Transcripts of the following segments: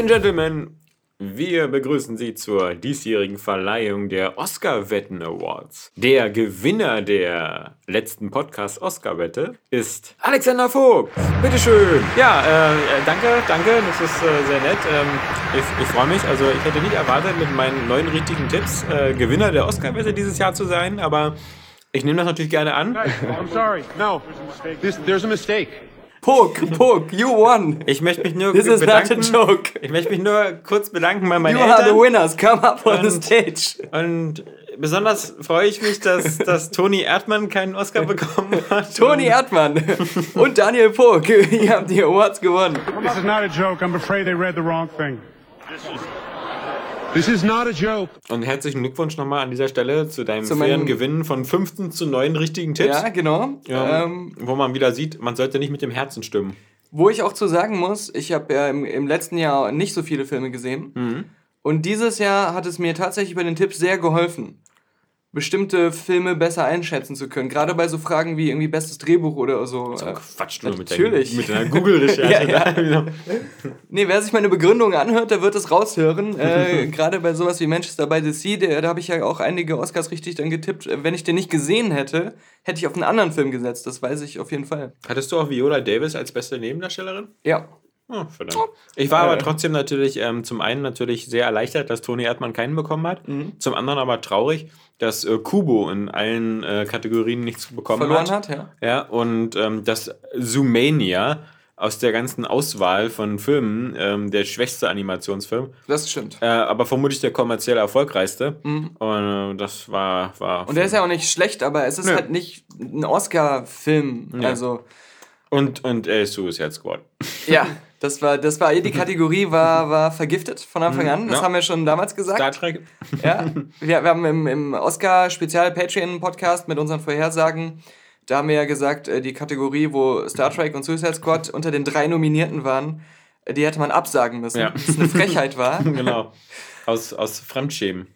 And Gentlemen, wir begrüßen Sie zur diesjährigen Verleihung der Oscar-Wetten Awards. Der Gewinner der letzten Podcast-Oscar-Wette ist Alexander Vogt. Bitteschön. Ja, äh, danke, danke, das ist äh, sehr nett. Ähm, ich, ich freue mich. Also ich hätte nicht erwartet, mit meinen neuen richtigen Tipps äh, Gewinner der Oscar-Wette dieses Jahr zu sein, aber ich nehme das natürlich gerne an. I'm sorry. No, This, there's a mistake. Poke, Poke, you won. Ich möchte mich nur This is bedanken. Not a joke. Ich möchte mich nur kurz bedanken bei meinen you Eltern. You are the winners. Come up on und, the stage. Und besonders freue ich mich, dass, dass Toni Erdmann keinen Oscar bekommen hat. Toni Erdmann und Daniel Poke, ihr habt die Awards gewonnen. This is not a joke. I'm afraid they read the wrong thing. This is not a joke. Und herzlichen Glückwunsch nochmal an dieser Stelle zu deinem zu fairen Gewinn von 15 zu 9 richtigen Tipps. Ja, genau. Ja, ähm, wo man wieder sieht, man sollte nicht mit dem Herzen stimmen. Wo ich auch zu sagen muss, ich habe ja im, im, letzten Jahr nicht so viele Filme gesehen. Mhm. Und dieses Jahr hat es mir tatsächlich bei den Tipps sehr geholfen bestimmte Filme besser einschätzen zu können. Gerade bei so Fragen wie irgendwie bestes Drehbuch oder so. so Quatsch nur mit, Natürlich. mit deiner Google-Recherche. ja, ja. nee, wer sich meine Begründung anhört, der wird es raushören. äh, Gerade bei sowas wie Manchester by the Sea, der, da habe ich ja auch einige Oscars richtig dann getippt. Wenn ich den nicht gesehen hätte, hätte ich auf einen anderen Film gesetzt. Das weiß ich auf jeden Fall. Hattest du auch Viola Davis als beste Nebendarstellerin? Ja. Oh. Ich war aber trotzdem natürlich ähm, zum einen natürlich sehr erleichtert, dass Toni Erdmann keinen bekommen hat. Mhm. Zum anderen aber traurig, dass äh, Kubo in allen äh, Kategorien nichts bekommen Verloren hat. Verloren hat, ja. Ja, und ähm, dass Zoomania aus der ganzen Auswahl von Filmen ähm, der schwächste Animationsfilm. Das stimmt. Äh, aber vermutlich der kommerziell erfolgreichste. Mhm. Und äh, das war, war. Und der ist ja auch nicht schlecht, aber es ist Nö. halt nicht ein Oscar-Film. Ja. Also. Und, und er ist Suicide Squad. Ja. Das war, das war, die Kategorie war, war vergiftet von Anfang mhm. an. Das ja. haben wir schon damals gesagt. Star Trek. Ja. Wir, wir haben im, im Oscar-Spezial-Patreon-Podcast mit unseren Vorhersagen, da haben wir ja gesagt, äh, die Kategorie, wo Star Trek und Suicide Squad unter den drei Nominierten waren, äh, die hätte man absagen müssen. Ja. Das eine Frechheit war. genau. Aus, aus Fremdschämen.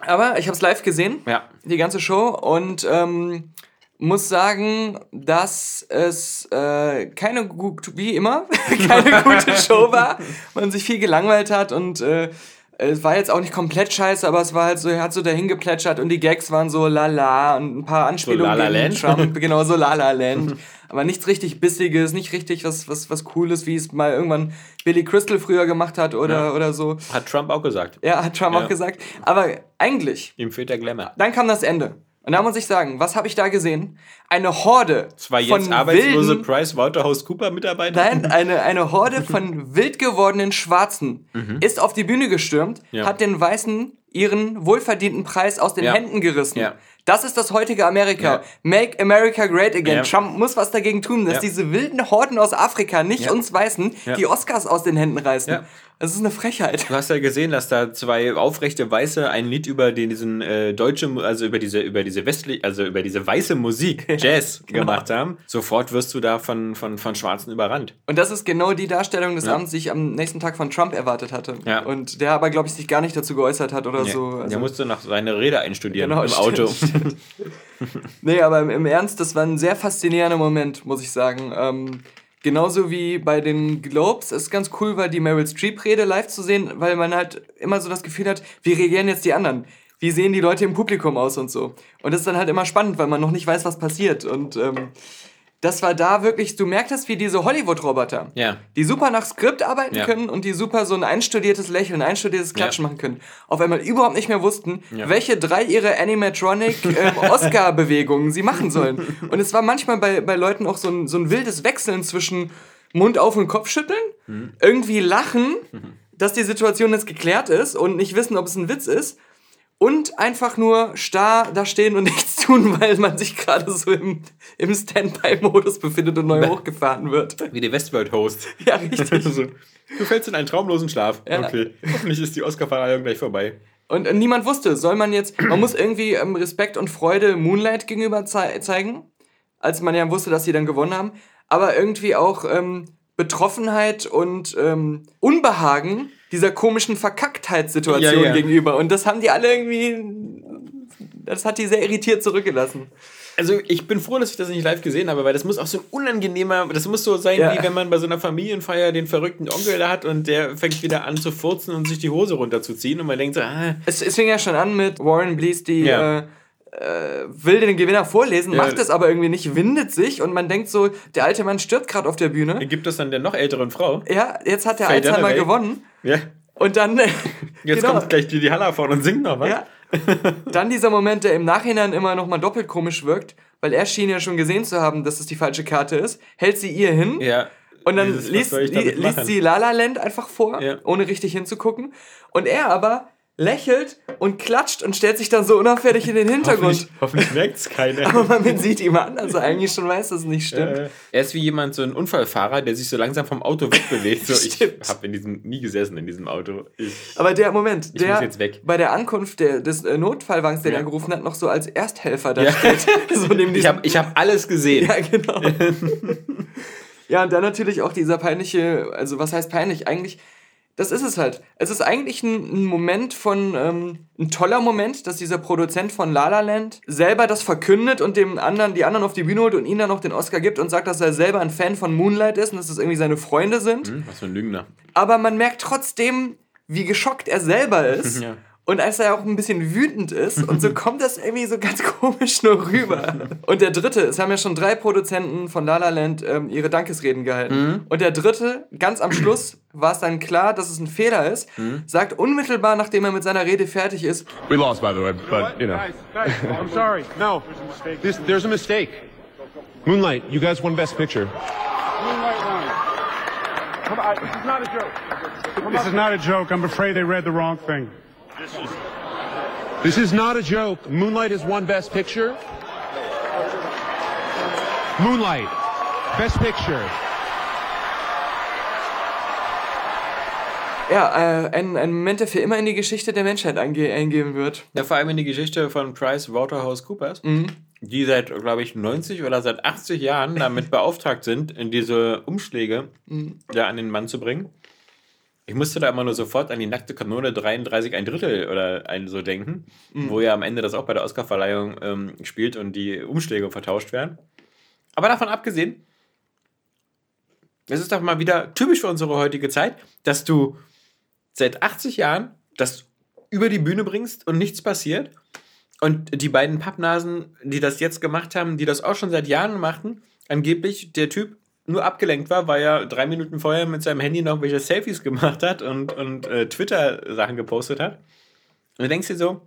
Aber ich habe es live gesehen, ja. die ganze Show. Und ähm, muss sagen, dass es äh, keine gut, wie immer, keine gute Show war. Man sich viel gelangweilt hat und äh, es war jetzt auch nicht komplett scheiße, aber es war halt so, er hat so dahin geplätschert und die Gags waren so lala und ein paar Anspielungen so gegen Trump, genau so lala Land. aber nichts richtig bissiges, nicht richtig was, was, was cooles, wie es mal irgendwann Billy Crystal früher gemacht hat oder, ja. oder so. Hat Trump auch gesagt. Ja, hat Trump ja. auch gesagt. Aber eigentlich. Ihm fehlt der Glamour. Dann kam das Ende. Und da muss ich sagen, was habe ich da gesehen? Eine Horde Zwei jetzt von arbeitslose Price Waterhouse Cooper Mitarbeiter? Nein, eine, eine Horde von wild gewordenen Schwarzen mhm. ist auf die Bühne gestürmt, ja. hat den Weißen ihren wohlverdienten Preis aus den ja. Händen gerissen. Ja. Das ist das heutige Amerika. Make America Great Again. Trump muss was dagegen tun, dass diese wilden Horden aus Afrika, nicht uns Weißen, die Oscars aus den Händen reißen. Das ist eine Frechheit. Du hast ja gesehen, dass da zwei aufrechte Weiße ein Lied über diesen äh, deutsche, also über diese, über diese westliche, also über diese weiße Musik, Jazz, genau. gemacht haben. Sofort wirst du da von, von, von Schwarzen überrannt. Und das ist genau die Darstellung des Abends, die ich am nächsten Tag von Trump erwartet hatte. Ja. Und der aber, glaube ich, sich gar nicht dazu geäußert hat oder so. Also der musste noch seine Rede einstudieren genau, im stimmt, Auto. Stimmt. nee, aber im, im, Ernst, das war ein sehr faszinierender Moment, muss ich sagen. Ähm, Genauso wie bei den Globes. Es ist ganz cool, weil die Meryl Streep-Rede live zu sehen, weil man halt immer so das Gefühl hat, wie reagieren jetzt die anderen? Wie sehen die Leute im Publikum aus und so? Und das ist dann halt immer spannend, weil man noch nicht weiß, was passiert. Und ähm, das war da wirklich, du merktest, wie diese Hollywood-Roboter, ja. die super nach Skript arbeiten ja. können und die super so ein einstudiertes Lächeln, ein einstudiertes Klatschen ja. machen können, auf einmal überhaupt nicht mehr wussten, welche drei ihre Animatronic ähm, Oscar-Bewegungen sie machen sollen. Und es war manchmal bei, bei Leuten auch so ein, so ein wildes Wechseln zwischen Mund auf und Kopf schütteln, mhm. irgendwie lachen, mhm. dass die Situation jetzt geklärt ist und nicht wissen, ob es ein Witz ist und einfach nur starr da stehen und nichts tun, weil man sich gerade so im, im Standby-Modus befindet und neu hochgefahren wird. Wie der Westworld-Host. Ja, richtig. So, du fällst in einen traumlosen Schlaf. Ja. Okay. Hoffentlich ist die Oscar-Verleihung gleich vorbei. Und äh, niemand wusste, soll man jetzt, man muss irgendwie ähm, Respekt und Freude Moonlight gegenüber zei zeigen, als man ja wusste, dass sie dann gewonnen haben, aber irgendwie auch ähm, Betroffenheit und ähm, Unbehagen dieser komischen Verkacktheitssituation Ja, ja. gegenüber. Und das haben die alle irgendwie, das hat die sehr irritiert zurückgelassen. Also ich bin froh, dass ich das nicht live gesehen habe, weil das muss auch so ein unangenehmer, das muss so sein, Ja. wie wenn man bei so einer Familienfeier den verrückten Onkel da hat und der fängt wieder an zu furzen und sich die Hose runterzuziehen und man denkt so, ah, Es, es fing ja schon an mit Warren Blees, die äh, äh, will den Gewinner vorlesen, Ja. macht es aber irgendwie nicht, windet sich und man denkt so, der alte Mann stirbt gerade auf der Bühne. gibt es dann der noch älteren Frau. Ja, jetzt hat der Faye Alzheimer Dunaway. gewonnen. Ja. Und dann, Jetzt genau, kommt gleich die, die Haller vorne und singt noch was. ja. dann dieser Moment, der im Nachhinein immer noch mal doppelt komisch wirkt, weil er schien ja schon gesehen zu haben, dass es die falsche Karte ist, hält sie ihr hin Ja. und dann liest, liest sie La La Land einfach vor, Ja. ohne richtig hinzugucken. Und er aber lächelt und klatscht und stellt sich dann so unauffällig in den Hintergrund. Hoffentlich, hoffentlich merkt es keiner. Aber man sieht ihm an, er eigentlich schon weiß, dass es nicht stimmt. Äh, er ist wie jemand, so ein Unfallfahrer, der sich so langsam vom Auto wegbewegt. So, ich habe in diesem nie gesessen in diesem Auto. Ich, Aber der Moment, Ich der muss jetzt weg. bei der Ankunft der, des äh, Notfallwagens, den Ja. er gerufen hat, noch so als Ersthelfer da Ja. steht. so neben ich habe ich hab alles gesehen. Ja, genau. ja, und dann natürlich auch dieser peinliche, also was heißt peinlich? Eigentlich, das ist es halt. Es ist eigentlich ein, Moment von, ähm, ein toller Moment, dass dieser Produzent von La La Land selber das verkündet und dem anderen, die anderen auf die Bühne holt und ihnen dann noch den Oscar gibt und sagt, dass er selber ein Fan von Moonlight ist und dass das irgendwie seine Freunde sind. Hm, was für ein Lügner. Aber man merkt trotzdem, wie geschockt er selber ist. Ja. Und als er auch ein bisschen wütend ist und so kommt das irgendwie so ganz komisch nur rüber. Und der dritte, es haben ja schon drei Produzenten von La La Land ähm, ihre Dankesreden gehalten. Und der dritte, ganz am Schluss war es dann klar, dass es ein Fehler ist, sagt unmittelbar, nachdem er mit seiner Rede fertig ist, We lost, by the way, but you know. Guys, guys, I'm sorry. No, this, there's a mistake. Moonlight, you guys won Best Picture. Moonlight won. Come on, this is not a joke. This is not a joke. I'm afraid they read the wrong thing. This is not a joke. Moonlight has won Best Picture. Moonlight, Best Picture. ja, äh, ein, ein Moment, der für immer in die Geschichte der Menschheit einge eingehen wird. Ja, vor allem in die Geschichte von Price Waterhouse Coopers, die seit, glaube ich, 90 oder seit 80 Jahren damit beauftragt sind, in diese Umschläge da an den Mann zu bringen. Ich musste da immer nur sofort an die nackte Kanone 33 ein Drittel oder ein so denken, wo ja am Ende das auch bei der Oscarverleihung ähm, spielt und die Umschläge vertauscht werden. Aber davon abgesehen, es ist doch mal wieder typisch für unsere heutige Zeit, dass du seit 80 Jahren das über die Bühne bringst und nichts passiert. Und die beiden Pappnasen, die das jetzt gemacht haben, die das auch schon seit Jahren machten, angeblich der Typ nur abgelenkt war, weil er drei Minuten vorher mit seinem Handy noch welche Selfies gemacht hat und, und äh, Twitter-Sachen gepostet hat. Und du denkst dir so,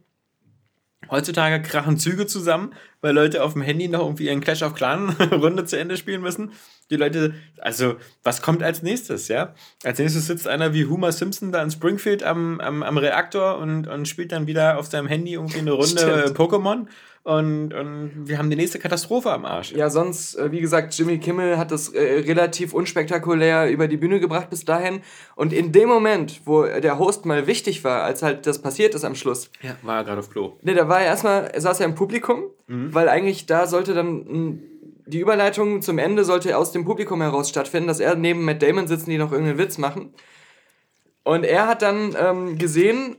heutzutage krachen Züge zusammen, weil Leute auf dem Handy noch irgendwie ihren Clash of Clan Runde zu Ende spielen müssen. Die Leute, also, was kommt als nächstes, ja? Als nächstes sitzt einer wie Homer Simpson da in Springfield am, am, am Reaktor und, und spielt dann wieder auf seinem Handy irgendwie eine Runde Stimmt. äh, Pokémon. Und, und wir haben die nächste Katastrophe am Arsch. Ja, sonst, äh, wie gesagt, Jimmy Kimmel hat das äh, relativ unspektakulär über die Bühne gebracht bis dahin. Und in dem Moment, wo der Host mal wichtig war, als halt das passiert ist am Schluss, Ja, war gerade auf Klo. ne, da war er erstmal, er saß ja im Publikum, weil eigentlich da sollte dann mh, die Überleitung zum Ende sollte aus dem Publikum heraus stattfinden, dass er neben Matt Damon sitzen, die noch irgendeinen Witz machen. Und er hat dann ähm, gesehen,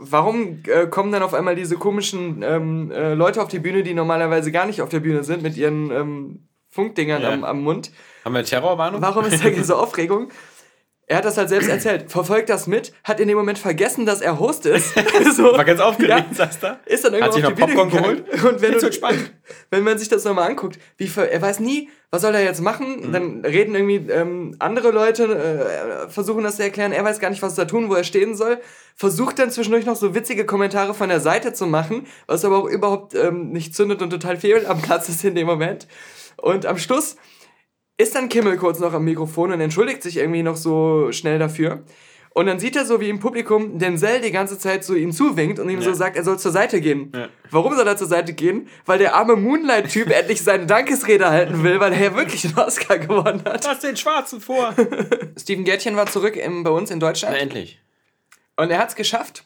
warum äh, kommen dann auf einmal diese komischen ähm, äh, Leute auf die Bühne, die normalerweise gar nicht auf der Bühne sind, mit ihren ähm, Funkdingern Ja. am, am Mund. Haben wir Terrorwarnung? Warum ist da diese Aufregung? Er hat das halt selbst erzählt, verfolgt das mit, hat in dem Moment vergessen, dass er Host ist. so, War ganz aufgeregt, Ja. saß da. ist dann Hat irgendwann sich auf die Popcorn geholt. Und wenn, du, spannend. wenn man sich das nochmal anguckt, wie er weiß nie, was soll er jetzt machen? Mhm. Dann reden irgendwie ähm, andere Leute, äh, versuchen das zu erklären. Er weiß gar nicht, was da tun, wo er stehen soll. Versucht dann zwischendurch noch so witzige Kommentare von der Seite zu machen, was aber auch überhaupt ähm, nicht zündet und total fehl am Platz ist in dem Moment. Und am Schluss ist dann Kimmel kurz noch am Mikrofon und entschuldigt sich irgendwie noch so schnell dafür. Und dann sieht er so, wie im Publikum Denzel die ganze Zeit so ihm zuwinkt und ihm so sagt, er soll zur Seite gehen. Ja. Warum soll er zur Seite gehen? Weil der arme Moonlight-Typ endlich seine Dankesrede halten will, weil er ja wirklich einen Oscar gewonnen hat. Lass den Schwarzen vor. Steven Gärtchen war zurück im, bei uns in Deutschland. endlich. Und er hat es geschafft.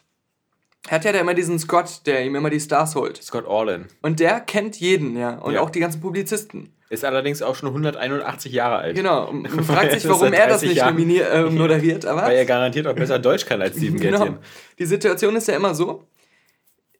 Er hat ja da immer diesen Scott, der ihm immer die Stars holt. Scott Orlin. Und der kennt jeden, ja. Und Ja. auch die ganzen Publizisten. Ist allerdings auch schon 181 Jahre alt. Genau. Und man fragt sich, warum er das 30 nicht äh, moderiert. Aber Weil er garantiert auch besser Deutsch kann als Steven Gätchen. genau. Die Situation ist ja immer so: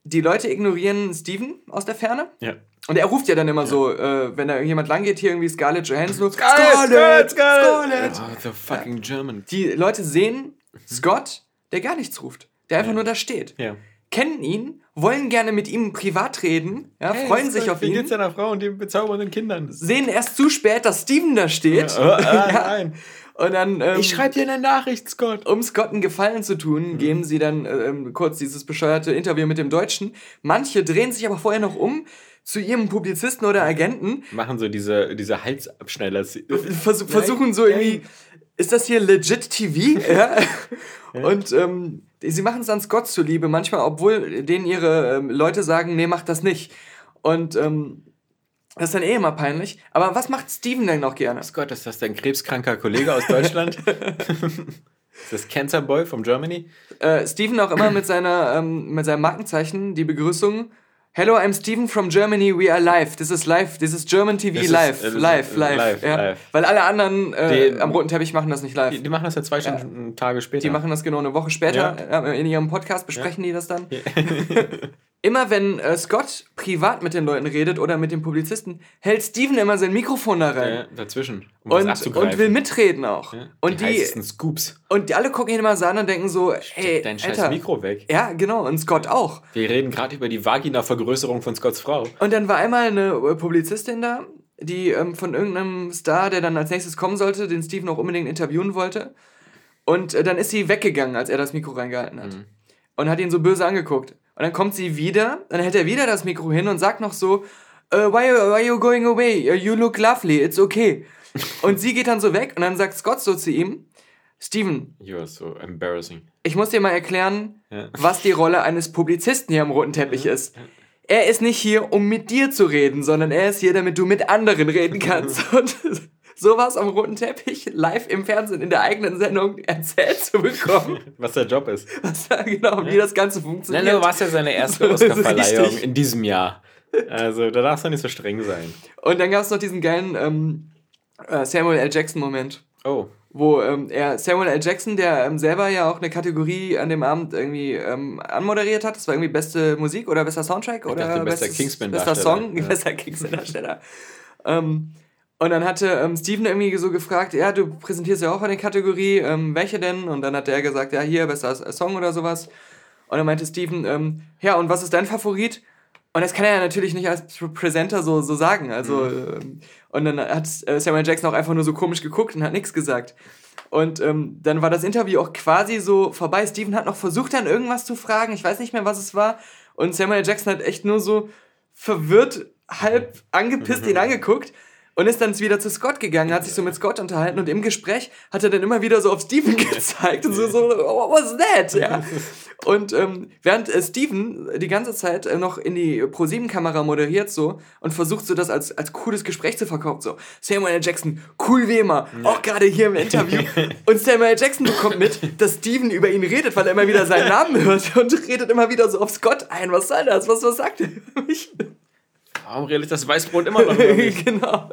Die Leute ignorieren Steven aus der Ferne. Ja. Und er ruft ja dann immer so, äh, wenn da jemand lang geht, hier irgendwie Scarlett Johansson. so, Scarlett, Scarlett! Oh, the fucking German. Die Leute sehen Scott, der gar nichts ruft. Der einfach nur da steht. Ja. Kennen ihn, wollen gerne mit ihm privat reden, ja, freuen sich auf Wie ihn. geht's deiner Frau und den bezaubernden Kindern? sehen erst zu spät, dass Steven da steht. Oh, ah, nein. Und dann, ähm, Ich schreibe dir eine Nachricht, Scott. um Scott einen Gefallen zu tun, Mhm. geben sie dann ähm, kurz dieses bescheuerte Interview mit dem Deutschen. Manche drehen sich aber vorher noch um zu ihrem Publizisten oder Agenten, Machen so diese, diese Halsabschneider. vers versuchen so irgendwie, ist das hier legit TV? ja. Und ähm, sie machen es dann Scott zuliebe, manchmal, obwohl denen ihre ähm, Leute sagen, nee, mach das nicht. Und ähm, das ist dann eh immer peinlich. Aber was macht Steven denn noch gerne? Scott, ist das dein krebskranker Kollege aus Deutschland? ist das Cancer Boy from Germany? äh, Steven auch immer mit, seiner, ähm, mit seinem Markenzeichen die Begrüßung. Hello, I'm Steven from Germany. We are live. This is live. This is German TV This is- live. äh, is- live, live. live, ja. live. Weil alle anderen äh, Die- am roten Teppich machen das nicht live. Die, die machen das ja zwei Stunden, Tage später. Die machen das genau eine Woche später. Äh, In ihrem Podcast besprechen die das dann. immer wenn äh, Scott privat mit den Leuten redet oder mit dem Publizisten, hält Steven immer sein Mikrofon da rein. ja, dazwischen, um Und, und will mitreden auch. und, die, die, Scoops. und die alle gucken ihn immer so an und denken so, ey, Dein scheiß Alter. Mikro weg. Ja, genau. Und Scott auch. Wir reden gerade über die Vagina-Vergrößerung von Scotts Frau. Und dann war einmal eine äh, Publizistin da, die ähm, von irgendeinem Star, der dann als nächstes kommen sollte, den Steven auch unbedingt interviewen wollte. Und äh, dann ist sie weggegangen, als er das Mikro reingehalten hat. Und hat ihn so böse angeguckt. Und dann kommt sie wieder, dann hält er wieder das Mikro hin und sagt noch so, äh, why, why are you going away? Uh, You look lovely, it's okay. und sie geht dann so weg und dann sagt Scott so zu ihm, Steven, You are so embarrassing. ich muss dir mal erklären, Ja. was die Rolle eines Publizisten hier am roten Teppich ist. Er ist nicht hier, um mit dir zu reden, sondern er ist hier, damit du mit anderen reden kannst. Und sowas am roten Teppich live im Fernsehen in der eigenen Sendung erzählt zu bekommen, Was der Job ist. was da genau, wie das Ganze funktioniert. Nein, du warst ja seine erste Oscarverleihung in diesem Jahr. Also, da darfst du nicht so streng sein. Und dann gab es noch diesen geilen ähm, äh, Samuel L. Jackson-Moment. Oh, wo ähm, er Samuel L. Jackson, der ähm, selber ja auch eine Kategorie an dem Abend irgendwie ähm, anmoderiert hat, das war irgendwie beste Musik oder bester Soundtrack oder dachte, bester bestes- Kingsman-Darsteller. bester Song, Ja. bester Kingsman-Darsteller. ähm, und dann hatte ähm, Steven irgendwie so gefragt, ja, du präsentierst ja auch eine Kategorie, ähm, welche denn? Und dann hat er gesagt, ja, hier, bester Song oder sowas. Und dann meinte Steven, ähm, ja, und was ist dein Favorit? Und das kann er ja natürlich nicht als Pr- Presenter so, so sagen. Also, ähm, und dann hat äh, Samuel Jackson auch einfach nur so komisch geguckt und hat nichts gesagt. Und ähm, dann war das Interview auch quasi so vorbei. Steven hat noch versucht, dann irgendwas zu fragen. Ich weiß nicht mehr, was es war. Und Samuel Jackson hat echt nur so verwirrt, halb angepisst ihn angeguckt. Und ist dann wieder zu Scott gegangen, hat sich so mit Scott unterhalten und im Gespräch hat er dann immer wieder so auf Steven gezeigt und so, so what was that? Ja. Und ähm, während äh, Steven die ganze Zeit äh, noch in die Pro-7-Kamera moderiert so und versucht so das als, als cooles Gespräch zu verkaufen, so Samuel L. Jackson, cool wie immer, auch gerade hier im Interview. Und Samuel L. Jackson bekommt mit, dass Steven über ihn redet, weil er immer wieder seinen Namen hört und redet immer wieder so auf Scott ein. Was soll das? Was, was sagt er? Warum redet das Weißbrot immer noch mich? genau.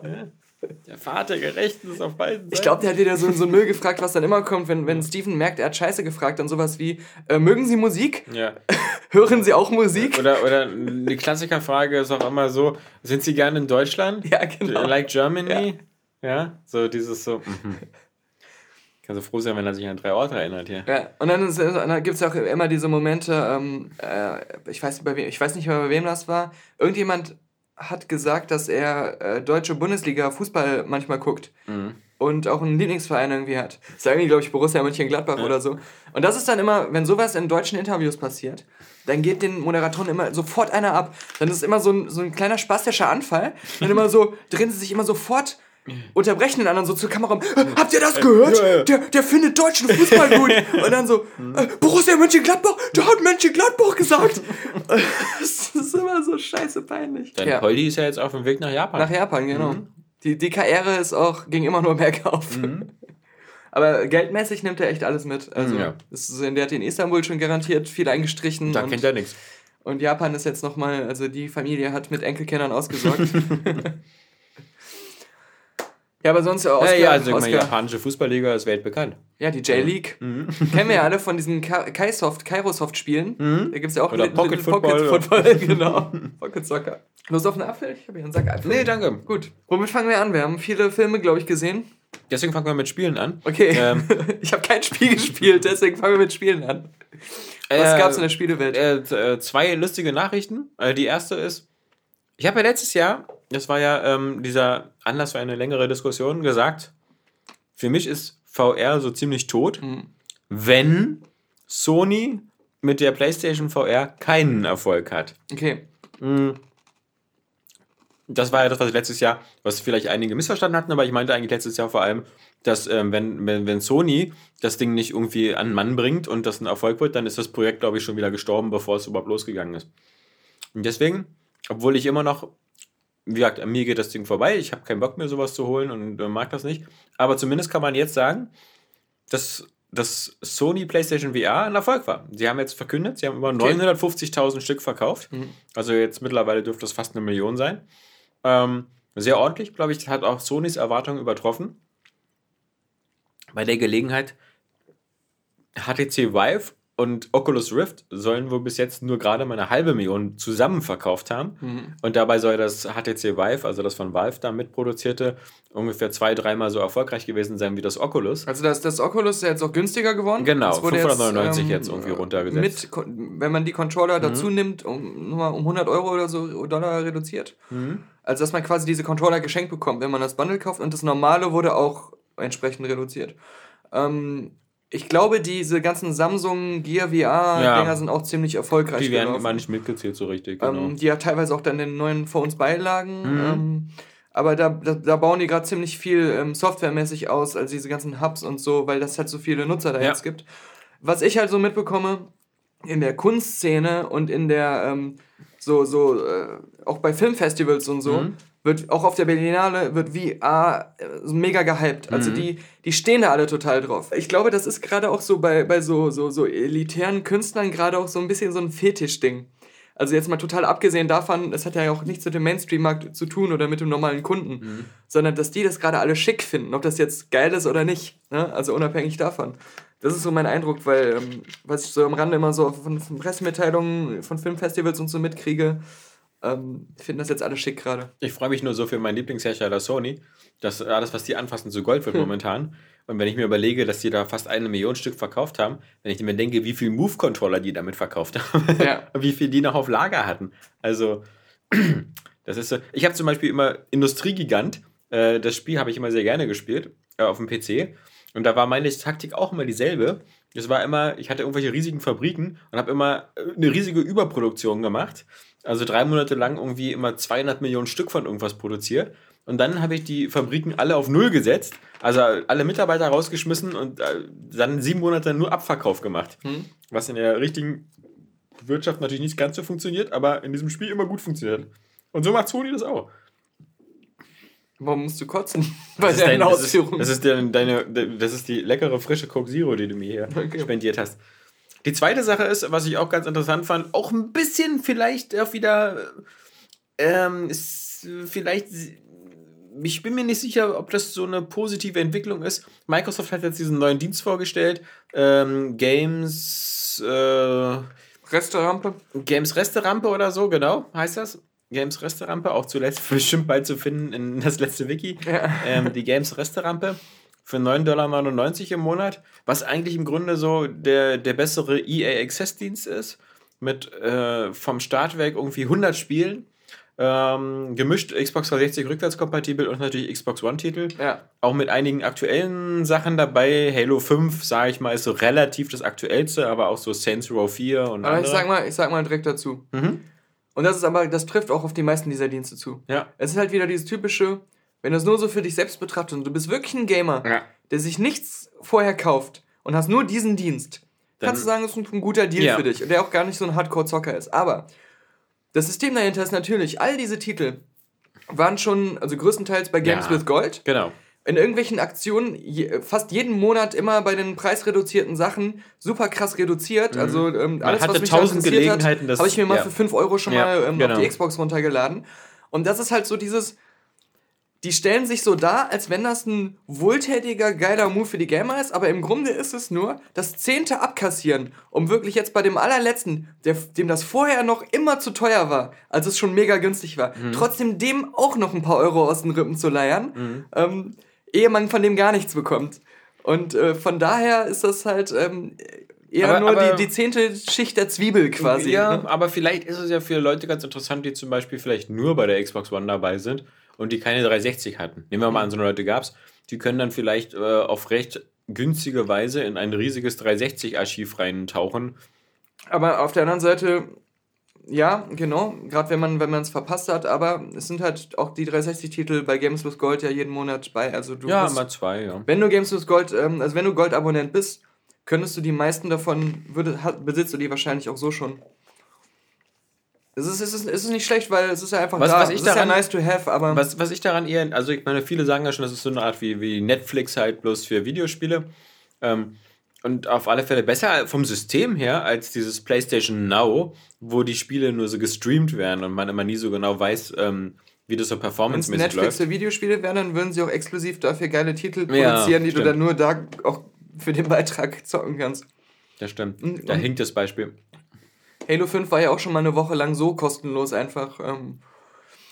Der Vater gerecht ist auf beiden Seiten. Ich glaube, der hat wieder so, so einen Müll gefragt, was dann immer kommt, wenn, wenn Steven merkt, er hat Scheiße gefragt, dann sowas wie, äh, mögen Sie Musik? Ja. Hören Sie auch Musik? Oder, oder die Klassikerfrage ist auch immer so: Sind Sie gerne in Deutschland? Ja, genau. Like Germany? Ja. So dieses so. Mhm. Kann so froh sein, wenn er sich an drei Orte erinnert hier. Ja, und dann, ist- dann gibt es auch immer diese Momente, ähm, äh, ich, weiß, nicht, bei wem, ich weiß nicht mehr, bei wem das war. Irgendjemand hat gesagt, dass er äh, deutsche Bundesliga Fußball manchmal guckt. Und auch einen Lieblingsverein irgendwie hat. Das ist irgendwie, glaube ich, Borussia Mönchengladbach oder so. Und das ist dann immer, wenn sowas in deutschen Interviews passiert, dann geht den Moderatoren immer sofort einer ab. Dann ist es immer so ein, so ein kleiner spastischer Anfall. Dann immer so, drehen sie sich immer sofort unterbrechen den anderen so zur Kamera. "Äh, Habt ihr das gehört? ja, ja. Der, der findet deutschen Fußball gut. Und dann so, äh, Borussia Mönchengladbach, der hat Mönchengladbach gesagt. das ist immer so scheiße peinlich. Dein Ja. Poldi ist ja jetzt auf dem Weg nach Japan. Nach Japan, genau. Die, die Karriere ist auch, ging immer nur bergauf. Mhm. Aber geldmäßig nimmt er echt alles mit. Also, Ja. ist, der hat in Istanbul schon garantiert viel eingestrichen. da und, kennt er nichts. und Japan ist jetzt nochmal, also die Familie hat mit Enkelkindern ausgesorgt. Ja, aber sonst Ja, Oscar, ja, also ich meine, japanische Fußballliga ist weltbekannt. Ja, die J-League. Kennen wir ja alle von diesen Ka- Kaisoft, Kairosoft-Spielen. Da gibt es ja auch Oder Pocket Li- Football. Football, genau. Pocket Soccer. Lust auf einen Apfel? Ich habe hier einen Sack Apfel. Nee, danke. Gut. Womit fangen wir an? Wir haben viele Filme, glaube ich, gesehen. Deswegen fangen wir mit Spielen an. Okay. Ähm, ich habe kein Spiel gespielt, deswegen fangen wir mit Spielen an. Was Äh, gab's in der Spielewelt? äh, äh, zwei lustige Nachrichten. Äh, die erste ist, ich habe ja letztes Jahr, das war ja ähm, dieser Anlass für eine längere Diskussion, gesagt, für mich ist VR so ziemlich tot, Mhm. wenn Sony mit der PlayStation VR keinen Erfolg hat. Okay. Das war ja das, was ich letztes Jahr, was vielleicht einige missverstanden hatten, aber ich meinte eigentlich letztes Jahr vor allem, dass ähm, wenn, wenn, wenn Sony das Ding nicht irgendwie an den Mann bringt und das ein Erfolg wird, dann ist das Projekt, glaube ich, schon wieder gestorben, bevor es überhaupt losgegangen ist. Und deswegen, obwohl ich immer noch, wie gesagt, an mir geht das Ding vorbei, ich habe keinen Bock mehr, sowas zu holen und äh, mag das nicht, aber zumindest kann man jetzt sagen, dass das Sony PlayStation VR ein Erfolg war. Sie haben jetzt verkündet, sie haben über 950.000 Stück verkauft. Also jetzt mittlerweile dürfte es fast eine Million sein. Ähm, sehr ordentlich, glaube ich, hat auch Sonys Erwartungen übertroffen. Bei der Gelegenheit HTC Vive und Oculus Rift sollen wohl bis jetzt nur gerade mal eine halbe Million zusammen verkauft haben. Und dabei soll das HTC Vive, also das von Valve da mitproduzierte, ungefähr zwei, dreimal so erfolgreich gewesen sein wie das Oculus. Also das, das Oculus ist ja jetzt auch günstiger geworden. Genau, Das wurde 599 jetzt irgendwie runtergesetzt. Mit, wenn man die Controller dazu nimmt, um, nur mal um 100 Euro oder so Dollar reduziert. Also dass man quasi diese Controller geschenkt bekommt, wenn man das Bundle kauft. Und das normale wurde auch entsprechend reduziert. Ähm, ich glaube, diese ganzen Samsung Gear VR-Dinger Ja. sind auch ziemlich erfolgreich Die werden gelaufen. immer nicht mitgezählt so richtig. Genau. Ähm, die ja teilweise auch dann den neuen vor uns beilagen. Mhm. Ähm, aber da, da, da bauen die gerade ziemlich viel ähm, softwaremäßig aus, also diese ganzen Hubs und so, weil das halt so viele Nutzer da Ja. jetzt gibt. Was ich halt so mitbekomme, in der Kunstszene und in der, ähm, so, so, äh, auch bei Filmfestivals und so, Mhm. Wird auch auf der Berlinale wird VR äh, mega gehypt. Also Mhm. die, die stehen da alle total drauf. Ich glaube, das ist gerade auch so bei, bei so, so, so elitären Künstlern gerade auch so ein bisschen so ein Fetischding. Also jetzt mal total abgesehen davon, das hat ja auch nichts mit dem Mainstream-Markt zu tun oder mit dem normalen Kunden, Mhm. sondern dass die das gerade alle schick finden, ob das jetzt geil ist oder nicht. Ne? Also unabhängig davon. Das ist so mein Eindruck, weil ähm, was ich so am Rande immer so von, von Pressemitteilungen, von Filmfestivals und so mitkriege, ähm, finden das jetzt alle schick gerade. Ich freue mich nur so für meinen Lieblingshersteller Sony, dass alles, was die anfassen, zu Gold Hm. wird momentan. Und wenn ich mir überlege, dass die da fast eine Million Stück verkauft haben, wenn ich mir denke, wie viel Move-Controller die damit verkauft haben, Ja. und wie viel die noch auf Lager hatten. Also, das ist so. Ich habe zum Beispiel immer Industriegigant. Äh, das Spiel habe ich immer sehr gerne gespielt, äh, auf dem PC. Und da war meine Taktik auch immer dieselbe. Es war immer, ich hatte irgendwelche riesigen Fabriken und habe immer äh, eine riesige Überproduktion gemacht. Also drei Monate lang irgendwie immer 200 Millionen Stück von irgendwas produziert. Und dann habe ich die Fabriken alle auf Null gesetzt, also alle Mitarbeiter rausgeschmissen und äh, dann sieben Monate nur Abverkauf gemacht. Was in der richtigen Wirtschaft natürlich nicht ganz so funktioniert, aber in diesem Spiel immer gut funktioniert. Und so macht Sony das auch. Warum musst du kotzen bei Das ist, deinen dein, das, ist, das, ist deine, deine, das ist die leckere frische Coke Zero, die du mir hier Okay. spendiert hast. Die zweite Sache ist, was ich auch ganz interessant fand, auch ein bisschen vielleicht auch wieder, ähm, ist vielleicht, ich bin mir nicht sicher, ob das so eine positive Entwicklung ist. Microsoft hat jetzt diesen neuen Dienst vorgestellt, ähm, Games, äh, Restaurante? Games Resterampe oder so, genau, heißt das. Games Resterampe, auch zuletzt bestimmt bald zu finden in das letzte Wiki. Ähm, die Games Resterampe für 9,99 Dollar im Monat, was eigentlich im Grunde so der, der bessere EA Access Dienst ist, mit äh, vom Start weg irgendwie 100 Spielen, ähm, gemischt Xbox 360 rückwärtskompatibel und natürlich Xbox One Titel. Ja. Auch mit einigen aktuellen Sachen dabei. Halo 5, sage ich mal, ist so relativ das aktuellste, aber auch so Saints Row 4 und Aber andere. ich sag mal, ich sag mal direkt dazu. Mhm. Und das ist aber, das trifft auch auf die meisten dieser Dienste zu. Ja. Es ist halt wieder dieses typische, wenn du es nur so für dich selbst betrachtest und du bist wirklich ein Gamer, Ja. der sich nichts vorher kauft und hast nur diesen Dienst, Dann- kannst du sagen, das ist ein, guter Deal Ja. für dich und der auch gar nicht so ein Hardcore-Zocker ist. Aber das System dahinter ist natürlich, all diese Titel waren schon, also größtenteils bei Games Ja. with Gold, Genau. in irgendwelchen Aktionen je, fast jeden Monat immer bei den preisreduzierten Sachen super krass reduziert. Also ähm, alles, Mhm. hatte was mich tausend interessiert Gelegenheiten, hat, habe ich mir mal ja. für 5 Euro schon Ja, mal ähm, genau. auf die Xbox runtergeladen. Und das ist halt so dieses, die stellen sich so dar, als wenn das ein wohltätiger, geiler Move für die Gamer ist, aber im Grunde ist es nur das zehnte abkassieren, um wirklich jetzt bei dem allerletzten, der, dem das vorher noch immer zu teuer war, als es schon mega günstig war, Mhm. trotzdem dem auch noch ein paar Euro aus den Rippen zu leiern, ähm, ehe man von dem gar nichts bekommt. Und äh, von daher ist das halt ähm, eher Aber- nur aber- die, die zehnte Schicht der Zwiebel quasi. Ja, ne? aber vielleicht ist es ja für Leute ganz interessant, die zum Beispiel vielleicht nur bei der Xbox One dabei sind und die keine 360 hatten. Nehmen wir mal an, so eine Leute gab es. Die können dann vielleicht äh, auf recht günstige Weise in ein riesiges 360-Archiv reintauchen. Aber auf der anderen Seite, ja, genau, gerade wenn man wenn man es verpasst hat, aber es sind halt auch die 360-Titel bei Games with Gold ja jeden Monat bei. Also du Ja, bist, mal zwei, ja. wenn du Games with Gold, ähm, also wenn du Gold-Abonnent bist, könntest du die meisten davon, würde, besitzt du die wahrscheinlich auch so schon. Es ist, es, ist, es ist nicht schlecht, weil es ist ja einfach Was- da. was ich es ist ja daran- nice to have, aber Was, was ich daran eher, also ich meine, viele sagen ja schon, das ist so eine Art wie, wie Netflix halt bloß für Videospiele. Ähm, und auf alle Fälle besser vom System her als dieses PlayStation Now, wo die Spiele nur so gestreamt werden und man immer nie so genau weiß, ähm, wie das so wenn es performancemäßig Netflix läuft. für Videospiele wäre, dann würden sie auch exklusiv dafür geile Titel Ja, produzieren, die stimmt. du dann nur da auch für den Beitrag zocken kannst. Das stimmt. Da und- hinkt das Beispiel. Halo 5 war ja auch schon mal eine Woche lang so kostenlos einfach. Ähm,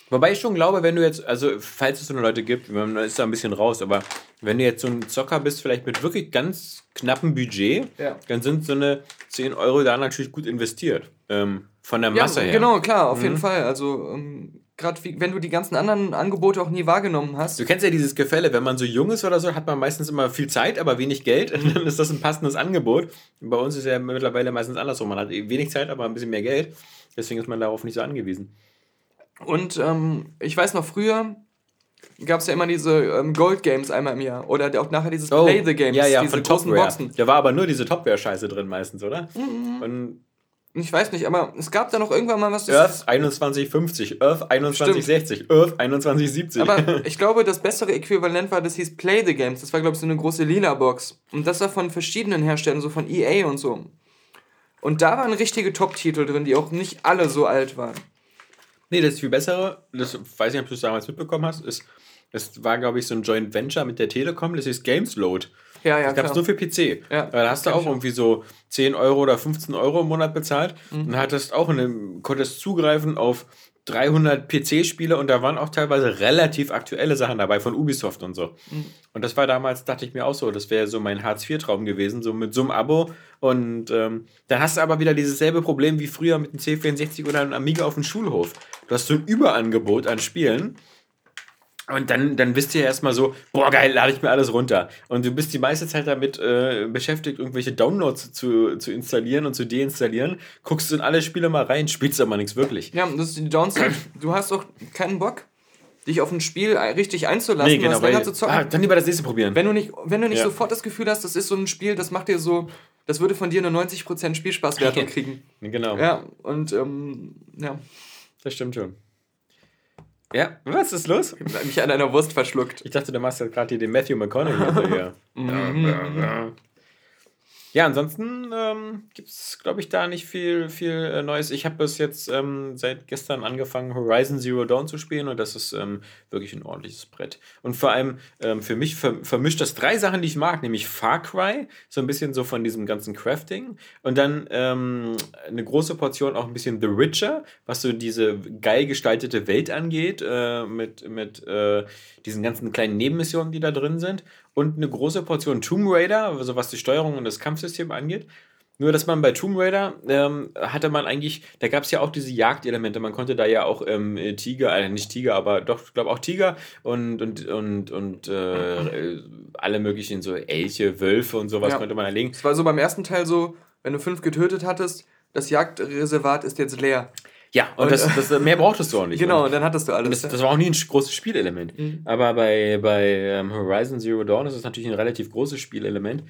Wobei ich schon glaube, wenn du jetzt, also falls es so eine Leute gibt, man ist da ein bisschen raus, aber wenn du jetzt so ein Zocker bist, vielleicht mit wirklich ganz knappem Budget, Ja. dann sind so eine 10 Euro da natürlich gut investiert. Ähm, von der ja, Masse her. genau, klar, auf Mhm. jeden Fall. Also, ähm, gerade wenn du die ganzen anderen Angebote auch nie wahrgenommen hast. Du kennst ja dieses Gefälle, wenn man so jung ist oder so, hat man meistens immer viel Zeit, aber wenig Geld. Dann ist das ein passendes Angebot. Bei uns ist ja mittlerweile meistens andersrum. Man hat wenig Zeit, aber ein bisschen mehr Geld. Deswegen ist man darauf nicht so angewiesen. Und ähm, ich weiß noch, früher gab es ja immer diese ähm, Gold Games einmal im Jahr. Oder auch nachher dieses Play the Games, Oh, Ja, ja, diese von großen Topware. Boxen. Mhm. Da war aber nur diese Topware-Scheiße drin meistens, oder? Und Ich weiß nicht, aber es gab da noch irgendwann mal was. Earth 2150, Earth 2160, Earth 2170. Aber ich glaube, das bessere Äquivalent war, das hieß Play the Games. Das war, glaube ich, so eine große lila Box. Und das war von verschiedenen Herstellern, so von EA und so. Und da waren richtige Top-Titel drin, die auch nicht alle so alt waren. nee, das viel bessere, das weiß nicht, ob du es damals mitbekommen hast, ist, das war, glaube ich, so ein Joint Venture mit der Telekom, das hieß Gamesload. Ja, ja, Das gab es nur für PC. Ja, Aber da hast du auch irgendwie so 10 Euro oder 15 Euro im Monat bezahlt Mhm. und hattest auch eine, konntest zugreifen auf 300 PC-Spiele und da waren auch teilweise relativ aktuelle Sachen dabei von Ubisoft und so. Mhm. Und das war damals, dachte ich mir auch so, das wäre so mein Hartz-IV-Traum gewesen, so mit so einem Abo. Und ähm, dann hast du aber wieder dieses selbe Problem wie früher mit dem C64 oder einem Amiga auf dem Schulhof. Du hast so ein Überangebot an Spielen. Und dann, dann bist du ja erstmal so, boah, geil, lade ich mir alles runter. Und du bist die meiste Zeit damit äh, beschäftigt, irgendwelche Downloads zu, zu installieren und zu deinstallieren. Guckst du in alle Spiele mal rein, spielst aber nichts wirklich. Ja, das ist die Downside. Du hast auch keinen Bock, dich auf ein Spiel richtig einzulassen, Nee, genau, was länger zu zocken. ah, dann lieber das nächste probieren. wenn du nicht, wenn du nicht Ja. sofort das Gefühl hast, das ist so ein Spiel, das macht dir so, das würde von dir eine 90% Spielspaßwertung kriegen. genau, Ja, und ähm, ja, das stimmt schon. Ja, was ist los? mich an einer Wurst verschluckt. Ich dachte, du machst jetzt gerade hier den Matthew McConaughey. also hier. Mhm. Ja, ansonsten ähm, gibt es, glaube ich, da nicht viel, viel äh, Neues. Ich habe bis jetzt ähm, seit gestern angefangen, Horizon Zero Dawn zu spielen und das ist ähm, wirklich ein ordentliches Brett. Und vor allem ähm, für mich ver vermischt das drei Sachen, die ich mag, nämlich Far Cry, so ein bisschen so von diesem ganzen Crafting und dann ähm, eine große Portion auch ein bisschen The Witcher, was so diese geil gestaltete Welt angeht, äh, mit, mit äh, diesen ganzen kleinen Nebenmissionen, die da drin sind und eine große Portion Tomb Raider, also was die Steuerung und das Kampfsystem angeht. Nur, dass man bei Tomb Raider ähm, hatte man eigentlich, da gab es ja auch diese Jagdelemente. Man konnte da ja auch ähm, Tiger, äh, nicht Tiger, aber doch, ich glaube auch Tiger und, und, und, und äh, alle möglichen so Elche, Wölfe und sowas Ja. konnte man erlegen. Es war so beim ersten Teil so, wenn du fünf getötet hattest, das Jagdreservat ist jetzt leer. Ja, und, Und, das, das, mehr brauchtest du auch nicht. Genau, Und und dann hattest du alles. das, das war auch nie ein großes Spielelement. Aber bei, bei ähm, Horizon Zero Dawn ist es natürlich ein relativ großes Spielelement.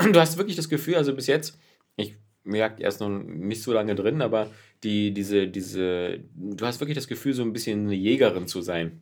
Und du hast wirklich das Gefühl, also bis jetzt, ich merke erst noch nicht so lange drin, aber die, diese, diese, du hast wirklich das Gefühl, so ein bisschen eine Jägerin zu sein.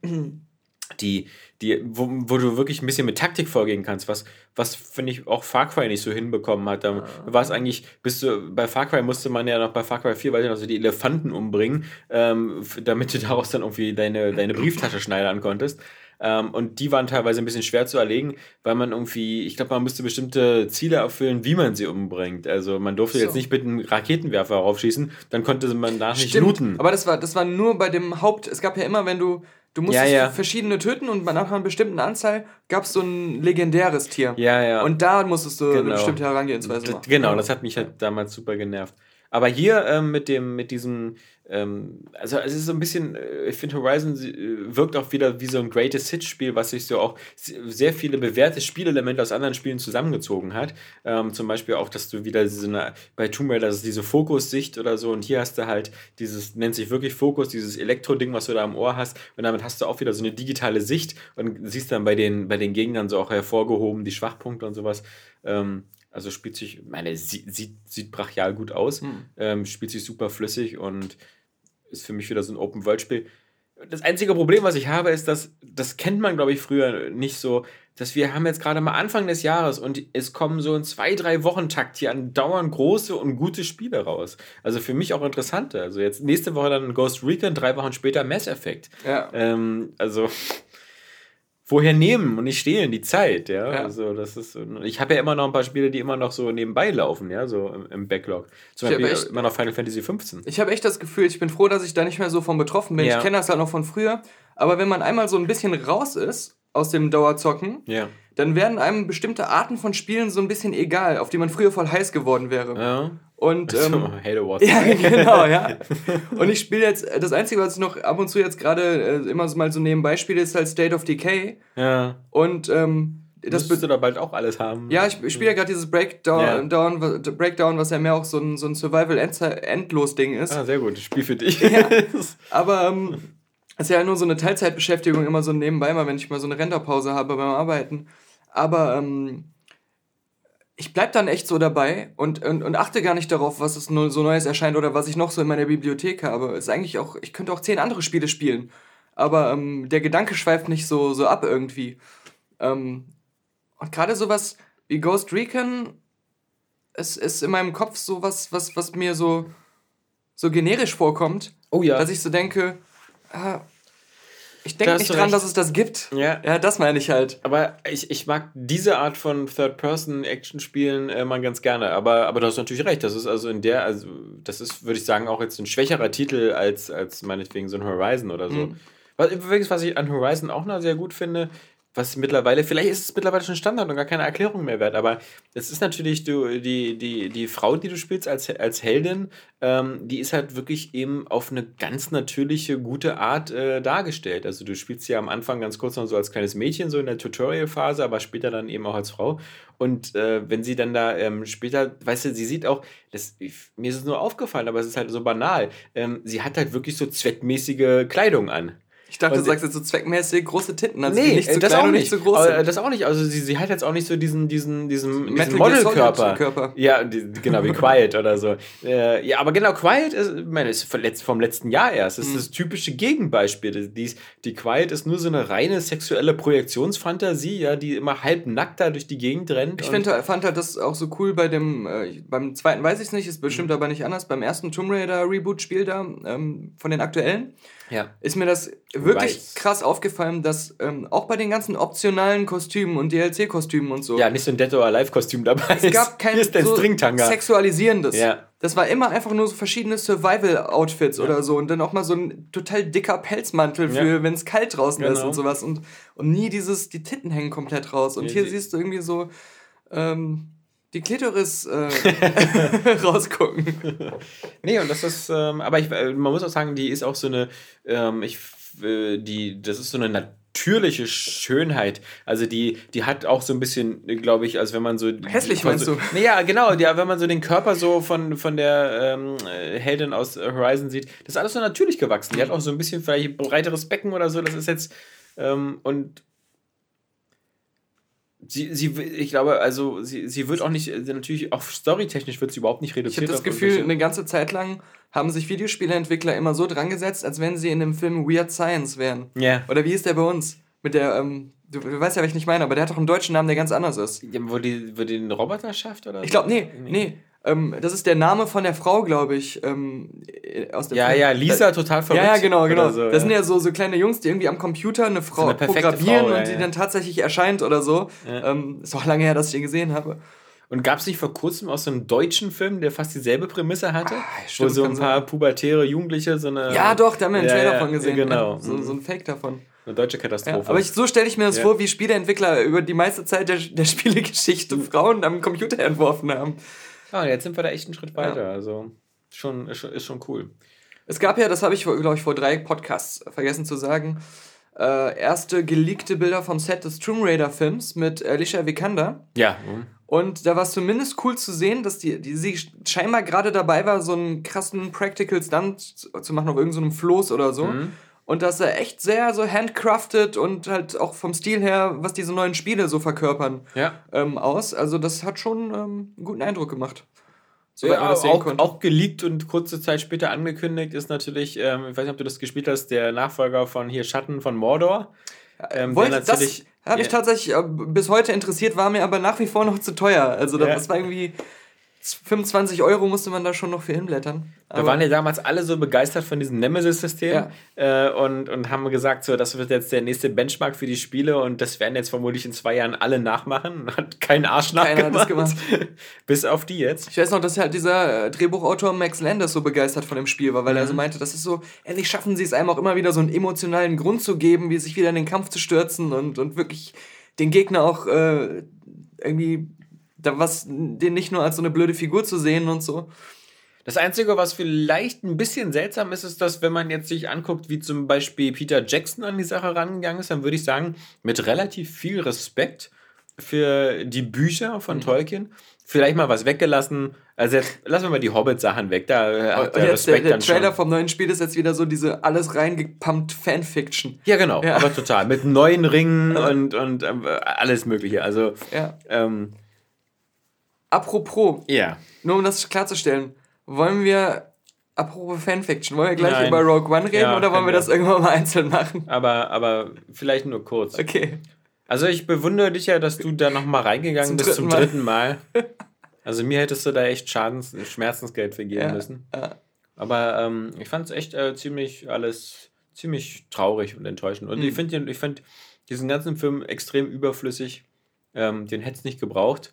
Die, die, wo, wo du wirklich ein bisschen mit Taktik vorgehen kannst, was, was finde ich auch Far Cry nicht so hinbekommen hat. Da war es eigentlich, bist du, bei Far Cry musste man ja noch bei Far Cry 4 weiter noch so die Elefanten umbringen, ähm, damit du daraus dann irgendwie deine, deine Brieftasche schneidern konntest. Ähm, und die waren teilweise ein bisschen schwer zu erlegen, weil man irgendwie, ich glaube, man musste bestimmte Ziele erfüllen, wie man sie umbringt. Also man durfte So. jetzt nicht mit einem Raketenwerfer raufschießen, dann konnte man da nicht looten. aber das war, das war nur bei dem Haupt. Es gab ja immer, wenn du. Du musstest Ja, ja. verschiedene töten und nach einer bestimmten Anzahl gab es so ein legendäres Tier. Ja, ja. Und da musstest du eine Genau. bestimmte Herangehensweise machen. genau, das hat mich halt damals super genervt. Aber hier ähm, mit dem, mit diesem, also es ist so ein bisschen, äh, ich finde Horizon äh, wirkt auch wieder wie so ein Greatest Hits Spiel, was sich so auch se- sehr viele bewährte Spielelemente aus anderen Spielen zusammengezogen hat. Ähm, zum Beispiel auch, dass du wieder so eine, bei Tomb Raider, das ist diese Fokussicht oder so und hier hast du halt dieses, nennt sich wirklich Fokus, dieses Elektro-Ding, was du da am Ohr hast und damit hast du auch wieder so eine digitale Sicht und siehst dann bei den, bei den Gegnern so auch hervorgehoben die Schwachpunkte und sowas. Ähm, also spielt sich, ich meine, sieht, sieht, brachial gut aus, ähm, spielt sich super flüssig und ist für mich wieder so ein Open-World-Spiel. Das einzige Problem, was ich habe, ist, dass das kennt man, glaube ich, früher nicht so, dass wir haben jetzt gerade mal Anfang des Jahres und es kommen so in zwei, drei Wochen Takt hier andauernd große und gute Spiele raus. Also für mich auch interessante. Also jetzt nächste Woche dann Ghost Recon, drei Wochen später Mass Effect. Ja. Ähm, also woher nehmen und nicht stehlen die Zeit, ja. Ja. Also das ist, ich habe ja immer noch ein paar Spiele, die immer noch so nebenbei laufen, ja, so im, im Backlog. Zum Ich Beispiel echt- immer noch Final Fantasy 15. Ich habe echt das Gefühl, ich bin froh, dass ich da nicht mehr so von betroffen bin. Ja. Ich kenne das halt noch von früher. Aber wenn man einmal so ein bisschen raus ist aus dem Dauerzocken, Ja. dann werden einem bestimmte Arten von Spielen so ein bisschen egal, auf die man früher voll heiß geworden wäre. Ja. Und ähm, so, Halo Wars. Ja, genau, ja. Und ich spiele jetzt, das Einzige, was ich noch ab und zu jetzt gerade äh, immer so mal so nebenbei spiele, ist halt State of Decay. ja. Und ähm, Das das müsstest du da bald auch alles haben. ja, ich, ich spiele ja gerade dieses Breakdown, wa- Breakdown, was ja mehr auch so ein, so ein Survival-Endlos-Ding ist. Ah, sehr gut, das Spiel für dich. Ja. Aber ähm, ist ja nur so eine Teilzeitbeschäftigung, immer so nebenbei, mal wenn ich mal so eine Renderpause habe beim Arbeiten. Aber ähm, ich bleib dann echt so dabei und, und, und achte gar nicht darauf, was es so Neues erscheint oder was ich noch so in meiner Bibliothek habe. Ist eigentlich auch, ich könnte auch zehn andere Spiele spielen. Aber ähm, der Gedanke schweift nicht so, so ab irgendwie. Ähm, und gerade sowas wie Ghost Recon, es ist in meinem Kopf so was, was, was mir so, so generisch vorkommt Oh ja. dass ich so denke, ah, ich denke nicht dran, recht. dass es das gibt. Ja. Ja, das meine ich halt. Aber ich, ich mag diese Art von Third-Person-Action-Spielen äh, mal ganz gerne. Aber, aber du hast natürlich recht. Das ist also in der, also das ist, würde ich sagen, auch jetzt ein schwächerer Titel als, als meinetwegen so ein Horizon oder so. Mhm. Was, übrigens, was ich an Horizon auch noch sehr gut finde, was mittlerweile, vielleicht ist es mittlerweile schon Standard und gar keine Erklärung mehr wert, aber es ist natürlich du, die, die, die Frau, die du spielst als, als Heldin, ähm, die ist halt wirklich eben auf eine ganz natürliche, gute Art äh, dargestellt. Also du spielst ja am Anfang ganz kurz noch so als kleines Mädchen, so in der Tutorial-Phase, aber später dann eben auch als Frau. Und äh, wenn sie dann da ähm, später, weißt du, sie sieht auch, das, mir ist es nur aufgefallen, aber es ist halt so banal, ähm, sie hat halt wirklich so zweckmäßige Kleidung an. Ich dachte, Und du sagst jetzt so zweckmäßig große Titten. Also nee, nicht so äh, das klein auch und nicht. nicht so groß Aber, das auch nicht. Also sie, sie hat jetzt auch nicht so diesen, diesen, diesen, diesen Modelkörper. Körper. Ja, die, genau, wie Quiet oder so. Äh, ja, aber genau, Quiet ist, ich meine, ist vom letz- vom letzten Jahr erst. Das ist das typische Gegenbeispiel. Die, die, Quiet ist nur so eine reine sexuelle Projektionsfantasie, ja, die immer halb nackt da durch die Gegend rennt. Ich find, fand halt das auch so cool bei dem, äh, beim zweiten weiß ich es nicht, ist Mhm. bestimmt aber nicht anders, beim ersten Tomb Raider Reboot-Spiel da, ähm, von den aktuellen, ja. ist mir das wirklich Weiß. krass aufgefallen, dass ähm, auch bei den ganzen optionalen Kostümen und DLC-Kostümen und so, ja, nicht so ein Dead or Alive-Kostüm dabei. es gab kein ist so sexualisierendes. Ja. Das war immer einfach nur so verschiedene Survival-Outfits oder so und dann auch mal so ein total dicker Pelzmantel für, Ja. wenn es kalt draußen ist Genau. und sowas und, und nie dieses, die Titten hängen komplett raus. Und Ja, hier siehst du irgendwie so ähm, die Klitoris äh, rausgucken. Nee, und das ist, ähm, aber ich, äh, man muss auch sagen, die ist auch so eine, ähm, ich, äh, die, das ist so eine natürliche Schönheit. Also die, die hat auch so ein bisschen, glaube ich, als wenn man so. Hässlich, meinst so, du? Naja, genau, ja, wenn man so den Körper so von, von der ähm, äh, Heldin aus Horizon sieht, das ist alles so natürlich gewachsen. Die hat auch so ein bisschen vielleicht breiteres Becken oder so. Das ist jetzt. Ähm, und Sie, sie, ich glaube, also sie, sie wird auch nicht, natürlich auch storytechnisch wird sie überhaupt nicht Ich reduziert. habe das Gefühl, eine ganze Zeit lang haben sich Videospieleentwickler immer so dran gesetzt, als wenn sie in dem Film Weird Science wären. Ja. Oder wie ist der bei uns? Mit der, ähm, du, du weißt ja, was ich nicht meine, aber der hat doch einen deutschen Namen, der ganz anders ist. Ja, wo die, wo den Roboter schafft oder? Ich glaube, nee, nee. Ähm, das ist der Name von der Frau, glaube ich, ähm, äh, aus dem Ja, Film. ja, Lisa total verrückt. Ja, ja, genau, genau. So, das sind ja so, so kleine Jungs, die irgendwie am Computer eine Frau eine perfekte programmieren Frau, ja, und die ja. dann tatsächlich erscheint oder so. Ähm, ist auch lange her, dass ich den gesehen habe. Und gab es nicht vor kurzem auch so einen deutschen Film, der fast dieselbe Prämisse hatte? Ah, wo stimmt, so ein paar pubertäre Jugendliche so eine. Ja, doch, da haben wir einen Ja, Trailer ja, von gesehen. Genau. Ja, so, so ein Fake davon. eine deutsche Ja, Katastrophe. aber ich, so stelle ich mir das Ja. vor, wie Spieleentwickler über die meiste Zeit der, der Spielegeschichte Frauen am Computer entworfen haben. Ah, jetzt sind wir da echt einen Schritt weiter. Also schon, ist schon, ist schon cool. Es gab ja, das habe ich, glaube ich, vor drei Podcasts vergessen zu sagen, äh, erste geleakte Bilder vom Set des Tomb Raider Films mit Alicia Vikander. Ja. mhm. Und da war es zumindest cool zu sehen, dass die, die sie scheinbar gerade dabei war, so einen krassen Practical Stunt zu machen auf irgendeinem Floß oder so. Mhm. Und dass er echt sehr so handcrafted und halt auch vom Stil her, was diese neuen Spiele so verkörpern, Ja. ähm, aus. Also das hat schon ähm, einen guten Eindruck gemacht. Soweit Ja, das auch, konnte. auch geleakt und kurze Zeit später angekündigt ist natürlich, ähm, ich weiß nicht, ob du das gespielt hast, der Nachfolger von hier Schatten von Mordor. Ähm, der Wollte, das mich Ja. tatsächlich äh, bis heute interessiert, war mir aber nach wie vor noch zu teuer. Also Ja. das war irgendwie 25 Euro musste man da schon noch für hinblättern. Da waren ja damals alle so begeistert von diesem Nemesis-System äh, und, und haben gesagt, so, das wird jetzt der nächste Benchmark für die Spiele und das werden jetzt vermutlich in zwei Jahren alle nachmachen. Hat kein Arsch Keiner hat das nachgemacht. Bis auf die jetzt. Ich weiß noch, dass halt dieser äh, Drehbuchautor Max Landis so begeistert von dem Spiel war, weil Mhm. er so meinte, das ist so, endlich schaffen sie es einem auch immer wieder so einen emotionalen Grund zu geben, wie sich wieder in den Kampf zu stürzen und, und wirklich den Gegner auch äh, irgendwie da was, den nicht nur als so eine blöde Figur zu sehen und so. Das Einzige, was vielleicht ein bisschen seltsam ist, ist, dass wenn man jetzt sich anguckt, wie zum Beispiel Peter Jackson an die Sache rangegangen ist, dann würde ich sagen, mit relativ viel Respekt für die Bücher von Tolkien, vielleicht mal was weggelassen. Also jetzt lassen wir mal die Hobbit-Sachen weg, da äh, hat der jetzt der, Respekt der dann Trailer schon. vom neuen Spiel ist jetzt wieder so diese alles reingepumpt Fanfiction. Ja, genau, Ja. aber total. Mit neuen Ringen und, und ähm, alles Mögliche. Also, Ja. ähm, Apropos, ja. nur um das klarzustellen, wollen wir, apropos Fanfiction, wollen wir gleich Nein. über Rogue One reden Ja, oder wollen wir das irgendwann mal einzeln machen? Aber, aber vielleicht nur kurz. Okay. Also ich bewundere dich ja, dass du da nochmal reingegangen Zum bist zum dritten dritten Mal. Also mir hättest du da echt Schadens Schmerzensgeld vergeben Ja, müssen. ja. Aber ähm, ich fand es echt äh, ziemlich alles ziemlich traurig und enttäuschend. Und ich Mhm. finde ich find diesen ganzen Film extrem überflüssig. Ähm, den hätte es nicht gebraucht.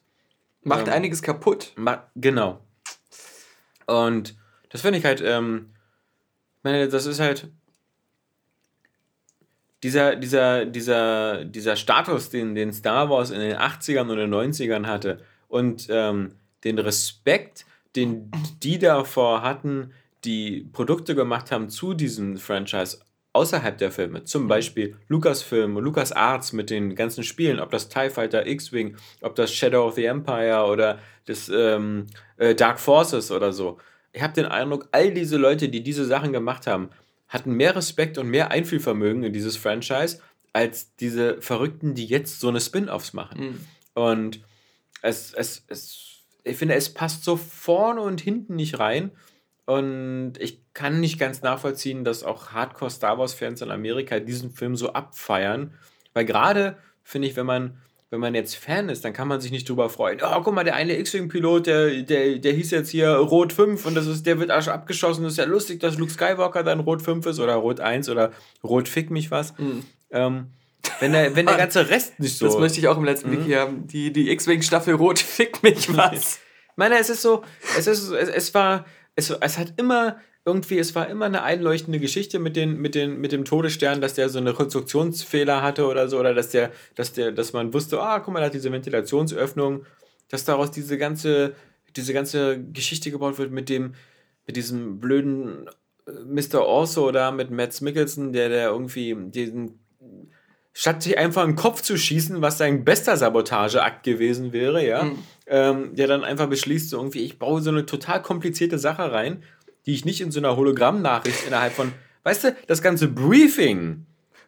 Macht Ähm, einiges kaputt. Ma genau. Und das finde ich halt, ähm, meine, das ist halt dieser, dieser, dieser, dieser Status, den, den Star Wars in den 80ern und den 90ern hatte und ähm, den Respekt, den die davor hatten, die Produkte gemacht haben zu diesem Franchise außerhalb der Filme. Zum Beispiel Lucasfilm, LucasArts mit den ganzen Spielen, ob das TIE Fighter, X-Wing, ob das Shadow of the Empire oder das ähm, äh, Dark Forces oder so. Ich habe den Eindruck, all diese Leute, die diese Sachen gemacht haben, hatten mehr Respekt und mehr Einfühlvermögen in dieses Franchise als diese Verrückten, die jetzt so eine Spin-offs machen. Und es, es, es, ich finde, es passt so vorne und hinten nicht rein. Und ich kann nicht ganz nachvollziehen, dass auch Hardcore-Star Wars-Fans in Amerika diesen Film so abfeiern. Weil gerade, finde ich, wenn man, wenn man jetzt Fan ist, dann kann man sich nicht drüber freuen. Oh, guck mal, der eine X-Wing-Pilot, der, der, der hieß jetzt hier Rot 5 und das ist, der wird Arsch abgeschossen. Das ist ja lustig, dass Luke Skywalker dann Rot 5 ist oder Rot 1 oder Rot Fick mich was. Ähm, wenn, der, wenn der ganze Rest nicht so. Das möchte ich auch im letzten Wiki haben. Die, die X-Wing-Staffel Rot fickt mich was. Ich meine, es ist so, es ist, es, es war, es, es hat immer irgendwie, es war immer eine einleuchtende Geschichte mit, den, mit, den, mit dem Todesstern, dass der so eine Konstruktionsfehler hatte oder so, oder dass der, dass der, dass man wusste, ah, guck mal, da hat diese Ventilationsöffnung, dass daraus diese ganze, diese ganze Geschichte gebaut wird mit dem, mit diesem blöden äh, Mr. Orso da, mit Matt Mickelson, der, der irgendwie diesen statt sich einfach in den Kopf zu schießen, was sein bester Sabotageakt gewesen wäre, ja, ähm, der dann einfach beschließt, so irgendwie, ich baue so eine total komplizierte Sache rein, die ich nicht in so einer Hologrammnachricht innerhalb von, weißt du, das ganze Briefing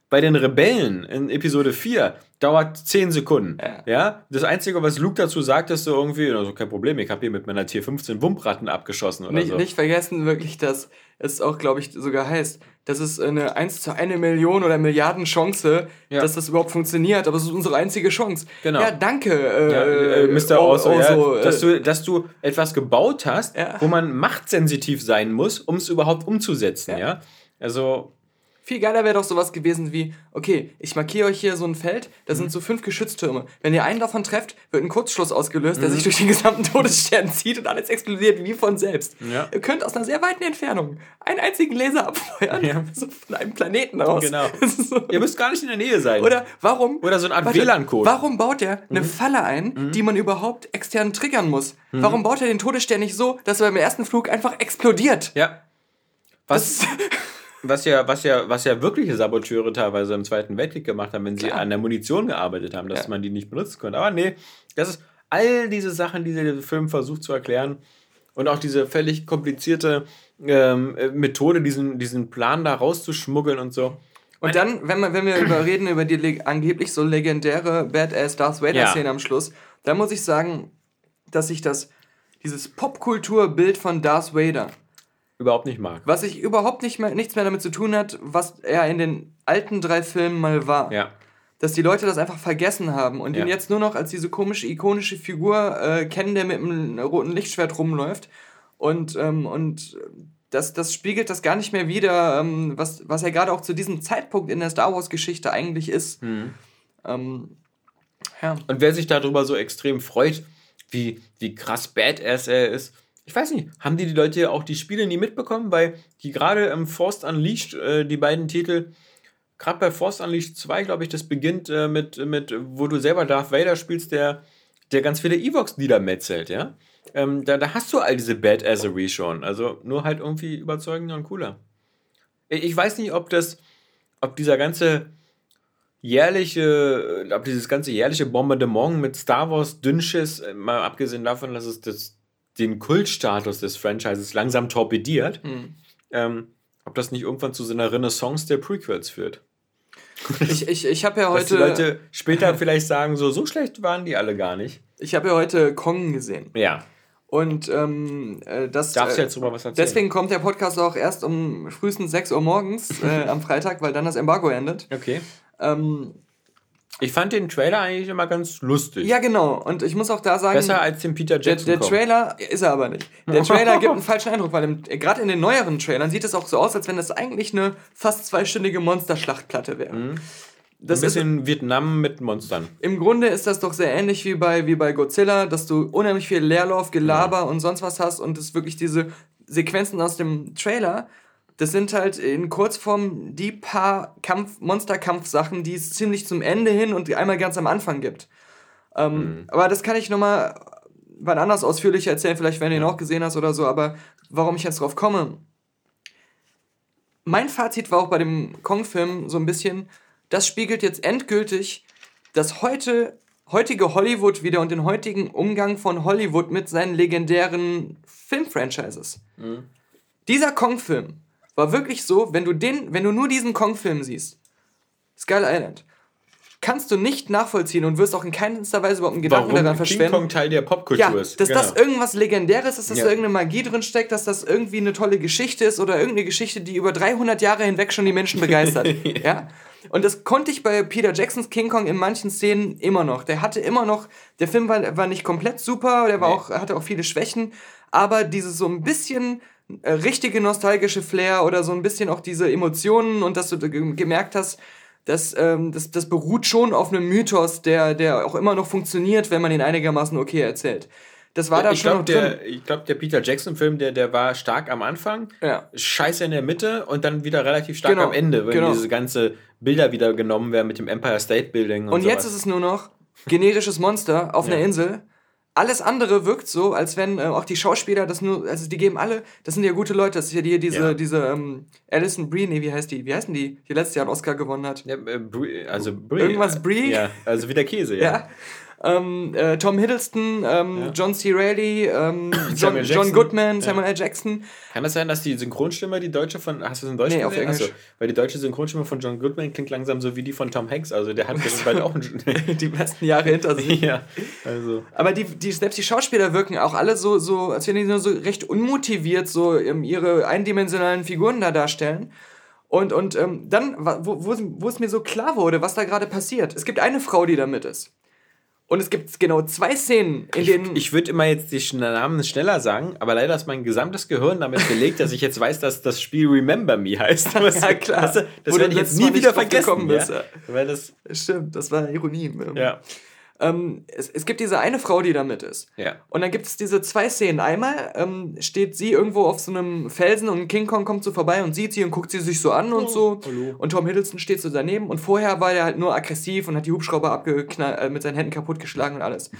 bei den Rebellen in Episode 4 dauert 10 Sekunden. Ja. Das Einzige, was Luke dazu sagt, ist so irgendwie, also kein Problem, ich habe hier mit meiner Tier 15 Wumpratten abgeschossen oder Nicht, so. nicht vergessen wirklich, dass es auch, glaube ich, sogar heißt, dass es eine 1 zu 1 Million oder Milliarden Chance, Ja. dass das überhaupt funktioniert, aber es ist unsere einzige Chance. Genau. Ja, danke, äh, Ja, äh, Mr. O- Oso, Oso, ja, äh, dass, du, dass du etwas gebaut hast, Ja. wo man machtsensitiv sein muss, um es überhaupt umzusetzen, ja. Also, Viel geiler wäre doch sowas gewesen wie, okay, ich markiere euch hier so ein Feld, da Mhm. sind so fünf Geschütztürme. Wenn ihr einen davon trefft, wird ein Kurzschluss ausgelöst, Mhm. der sich durch den gesamten Todesstern zieht und alles explodiert wie von selbst. Ja. Ihr könnt aus einer sehr weiten Entfernung einen einzigen Laser abfeuern, Ja. so von einem Planeten aus. Genau. So. ihr müsst gar nicht in der Nähe sein. Oder warum? Oder so eine Art WLAN-Code. Warum baut er eine Falle ein, die man überhaupt extern triggern muss? Warum baut er den Todesstern nicht so, dass er beim ersten Flug einfach explodiert? Ja. Was, was, ja, was, ja, was ja wirkliche Saboteure teilweise im Zweiten Weltkrieg gemacht haben, wenn sie Klar. an der Munition gearbeitet haben, dass Ja. man die nicht benutzen konnte. Aber nee, das ist all diese Sachen, die der Film versucht zu erklären und auch diese völlig komplizierte ähm, äh, Methode, diesen, diesen Plan da rauszuschmuggeln und so. Und dann, wenn, man, wenn wir über reden über die angeblich so legendäre Badass Darth Vader-Szene Ja. am Schluss, dann muss ich sagen, dass ich das, dieses Popkulturbild von Darth Vader, Überhaupt nicht mag. was ich überhaupt nicht mehr, nichts mehr damit zu tun hat, was er in den alten drei Filmen mal war. Ja. dass die Leute das einfach vergessen haben und ihn Ja. jetzt nur noch als diese komische, ikonische Figur äh, kennen, der mit einem roten Lichtschwert rumläuft. Und, ähm, und das, das spiegelt das gar nicht mehr wider, ähm, was, was er gerade auch zu diesem Zeitpunkt in der Star Wars-Geschichte eigentlich ist. Ähm, ja. Und wer sich darüber so extrem freut, wie, wie krass Badass er ist, ich weiß nicht, haben die, die Leute auch die Spiele nie mitbekommen? Weil die gerade im Force Unleashed, äh, die beiden Titel, gerade bei Force Unleashed 2, glaube ich, das beginnt äh, mit, mit, wo du selber Darth Vader spielst, der, der ganz viele Evox niedermetzelt, ja? Ähm, da, da hast du all diese Badassery schon. Also nur halt irgendwie überzeugender und cooler. Ich ich weiß nicht, ob das, ob dieser ganze jährliche, ob dieses ganze jährliche Bombardement mit Star Wars Dünnschiss, äh, mal abgesehen davon, dass es das, den Kultstatus des Franchises langsam torpediert, ähm, ob das nicht irgendwann zu so einer Renaissance der Prequels führt. Ich, ich, ich habe ja Dass die heute, Leute später vielleicht sagen, so, so schlecht waren die alle gar nicht. ich habe ja heute Kong gesehen. Ja. Und ähm, äh, das. Darfst du äh, jetzt drüber was erzählen? Deswegen kommt der Podcast auch erst um frühestens 6 Uhr morgens äh, am Freitag, weil dann das Embargo endet. Okay. Ähm, Ich fand den Trailer eigentlich immer ganz lustig. ja, genau. Und ich muss auch da sagen. Besser als den Peter Der, Jackson. der Kong. Trailer ist er aber nicht. Der Trailer gibt einen falschen Eindruck, weil gerade in den neueren Trailern sieht es auch so aus, als wenn das eigentlich eine fast zweistündige Monsterschlachtplatte wäre. Ein Das ist, bisschen Vietnam mit Monstern. Im Grunde ist das doch sehr ähnlich wie bei, wie bei Godzilla, dass du unheimlich viel Leerlauf, Gelaber und sonst was hast und es wirklich diese Sequenzen aus dem Trailer, das sind halt in Kurzform die paar Kampf, Monsterkampfsachen, die es ziemlich zum Ende hin und einmal ganz am Anfang gibt. Ähm, Aber das kann ich nochmal wann anders ausführlicher erzählen, vielleicht wenn du ihn auch gesehen hast oder so, aber warum ich jetzt drauf komme. Mein Fazit war auch bei dem Kong-Film so ein bisschen, das spiegelt jetzt endgültig das heute, heutige Hollywood wieder und den heutigen Umgang von Hollywood mit seinen legendären Filmfranchises. Dieser Kong-Film war wirklich so, wenn du den, wenn du nur diesen Kong-Film siehst, Skull Island, kannst du nicht nachvollziehen und wirst auch in keinster Weise überhaupt einen Gedanken daran Warum King verschwenden. Kong Teil der Popkultur Ja, ist. dass Genau. das irgendwas Legendäres ist, dass Ja. da irgendeine Magie drin steckt, dass das irgendwie eine tolle Geschichte ist oder irgendeine Geschichte, die über 300 Jahre hinweg schon die Menschen begeistert. ja. Und das konnte ich bei Peter Jacksons King Kong in manchen Szenen immer noch. Der hatte immer noch, der Film war, war nicht komplett super, der war Nee. auch, hatte auch viele Schwächen, aber dieses so ein bisschen richtige nostalgische Flair oder so ein bisschen auch diese Emotionen und dass du ge- gemerkt hast, das, ähm, das, das beruht schon auf einem Mythos, der, der auch immer noch funktioniert, wenn man ihn einigermaßen okay erzählt. Das war da ich schon glaube, noch drin. der, ich glaub, der Peter Jackson-Film, der, der war stark am Anfang, Ja. scheiße in der Mitte und dann wieder relativ stark Genau, am Ende, wenn genau. diese ganze Bilder wieder genommen werden mit dem Empire State Building und, Und jetzt sowas. ist es nur noch generisches Monster auf einer Ja. Insel, alles andere wirkt so, als wenn äh, auch die Schauspieler das nur, also die geben alle, das sind ja gute Leute, das ist ja die, diese, Ja. diese ähm, Alison Brie, nee, wie heißt die? Wie heißen die? Die letztes Jahr einen Oscar gewonnen hat. Ja, äh, Brie, also Brie. Irgendwas Brie? Ja, also wie der Käse, ja. Ja. Ähm, äh, Tom Hiddleston, ähm, Ja. John C. Reilly, ähm, John, John. Goodman, Ja. Samuel L. Jackson. Kann das sein, dass die Synchronstimme, die deutsche von, hast du es in Deutsch Nee, auf? Englisch. Achso, weil die deutsche Synchronstimme von John Goodman klingt langsam so wie die von Tom Hanks, also der hat bald auch die besten Jahre hinter sich. ja, also... Aber die, die, selbst die Schauspieler wirken auch alle so, so als wenn die nur so recht unmotiviert so ähm, ihre eindimensionalen Figuren da darstellen. Und, und ähm, dann, wo, wo, es- wo es mir so klar wurde, was da gerade passiert. Es gibt eine Frau, die da mit ist. Und es gibt genau zwei Szenen, in denen. Ich würde immer jetzt die Namen schneller sagen, aber leider ist mein gesamtes Gehirn damit belegt, dass ich jetzt weiß, dass das Spiel Remember Me heißt. Was, Ja, klar. das du werde ich jetzt nie wieder vergessen. ja? Weil das, Stimmt, das war Ironie. Ja. Ähm, es, es gibt diese eine Frau, die da mit ist. Ja. Und dann gibt es diese zwei Szenen. Einmal ähm, steht sie irgendwo auf so einem Felsen und King Kong kommt so vorbei und sieht sie und guckt sie sich so an und so. hallo. Und Tom Hiddleston steht so daneben. Und vorher war er halt nur aggressiv und hat die Hubschrauber abgeknallt, äh, mit seinen Händen kaputtgeschlagen und alles.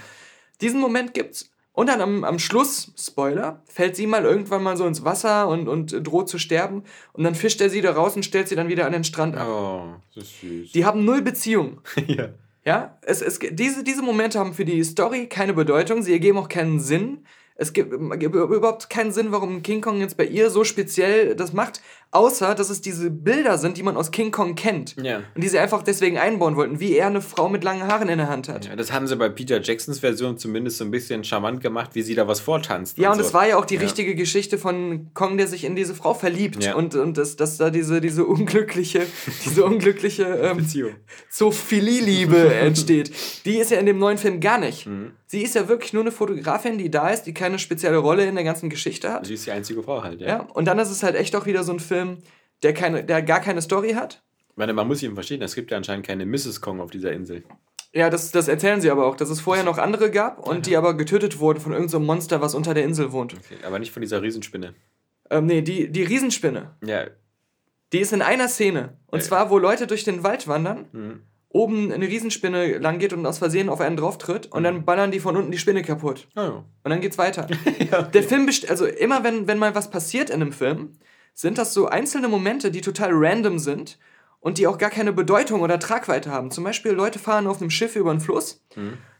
Diesen Moment gibt's. Und dann am, am Schluss, Spoiler, fällt sie mal irgendwann mal so ins Wasser und, und droht zu sterben. Und dann fischt er sie da raus und stellt sie dann wieder an den Strand ab. Oh, das ist süß. Die haben null Beziehung. ja. Ja, es, es, diese, diese Momente haben für die Story keine Bedeutung, sie ergeben auch keinen Sinn. Es gibt, gibt überhaupt keinen Sinn, warum King Kong jetzt bei ihr so speziell das macht, außer dass es diese Bilder sind, die man aus King Kong kennt. Ja. Und die sie einfach deswegen einbauen wollten, wie er eine Frau mit langen Haaren in der Hand hat. Ja, Ja, das haben sie bei Peter Jacksons Version zumindest so ein bisschen charmant gemacht, wie sie da was vortanzt. und, so. es war ja auch die Ja. richtige Geschichte von Kong, der sich in diese Frau verliebt. Ja. Und, und dass, dass da diese, diese unglückliche, diese unglückliche ähm, Beziehung. Zoophilieliebe entsteht. Die ist ja in dem neuen Film gar nicht. Mhm. Sie ist ja wirklich nur eine Fotografin, die da ist, die keine spezielle Rolle in der ganzen Geschichte hat. Sie ist die einzige Frau halt, ja. Ja, und dann ist es halt echt auch wieder so ein Film, der, keine, der gar keine Story hat. Meine, man muss ihn verstehen, es gibt ja anscheinend keine Mrs. Kong auf dieser Insel. Ja, das, das erzählen sie aber auch, dass es vorher noch andere gab und die aber getötet wurden von irgendeinem so einem Monster, was unter der Insel wohnt. Okay, aber nicht von dieser Riesenspinne. Ähm, nee, die, die Riesenspinne, Ja, die ist in einer Szene. Und Äh. zwar, wo Leute durch den Wald wandern, Mhm. oben eine Riesenspinne lang geht und aus Versehen auf einen drauf tritt und dann ballern die von unten die Spinne kaputt. oh, ja. Und dann geht's weiter. Der Film also immer wenn, wenn mal was passiert in einem Film, sind das so einzelne Momente, die total random sind und die auch gar keine Bedeutung oder Tragweite haben. Zum Beispiel Leute fahren auf einem Schiff über einen Fluss,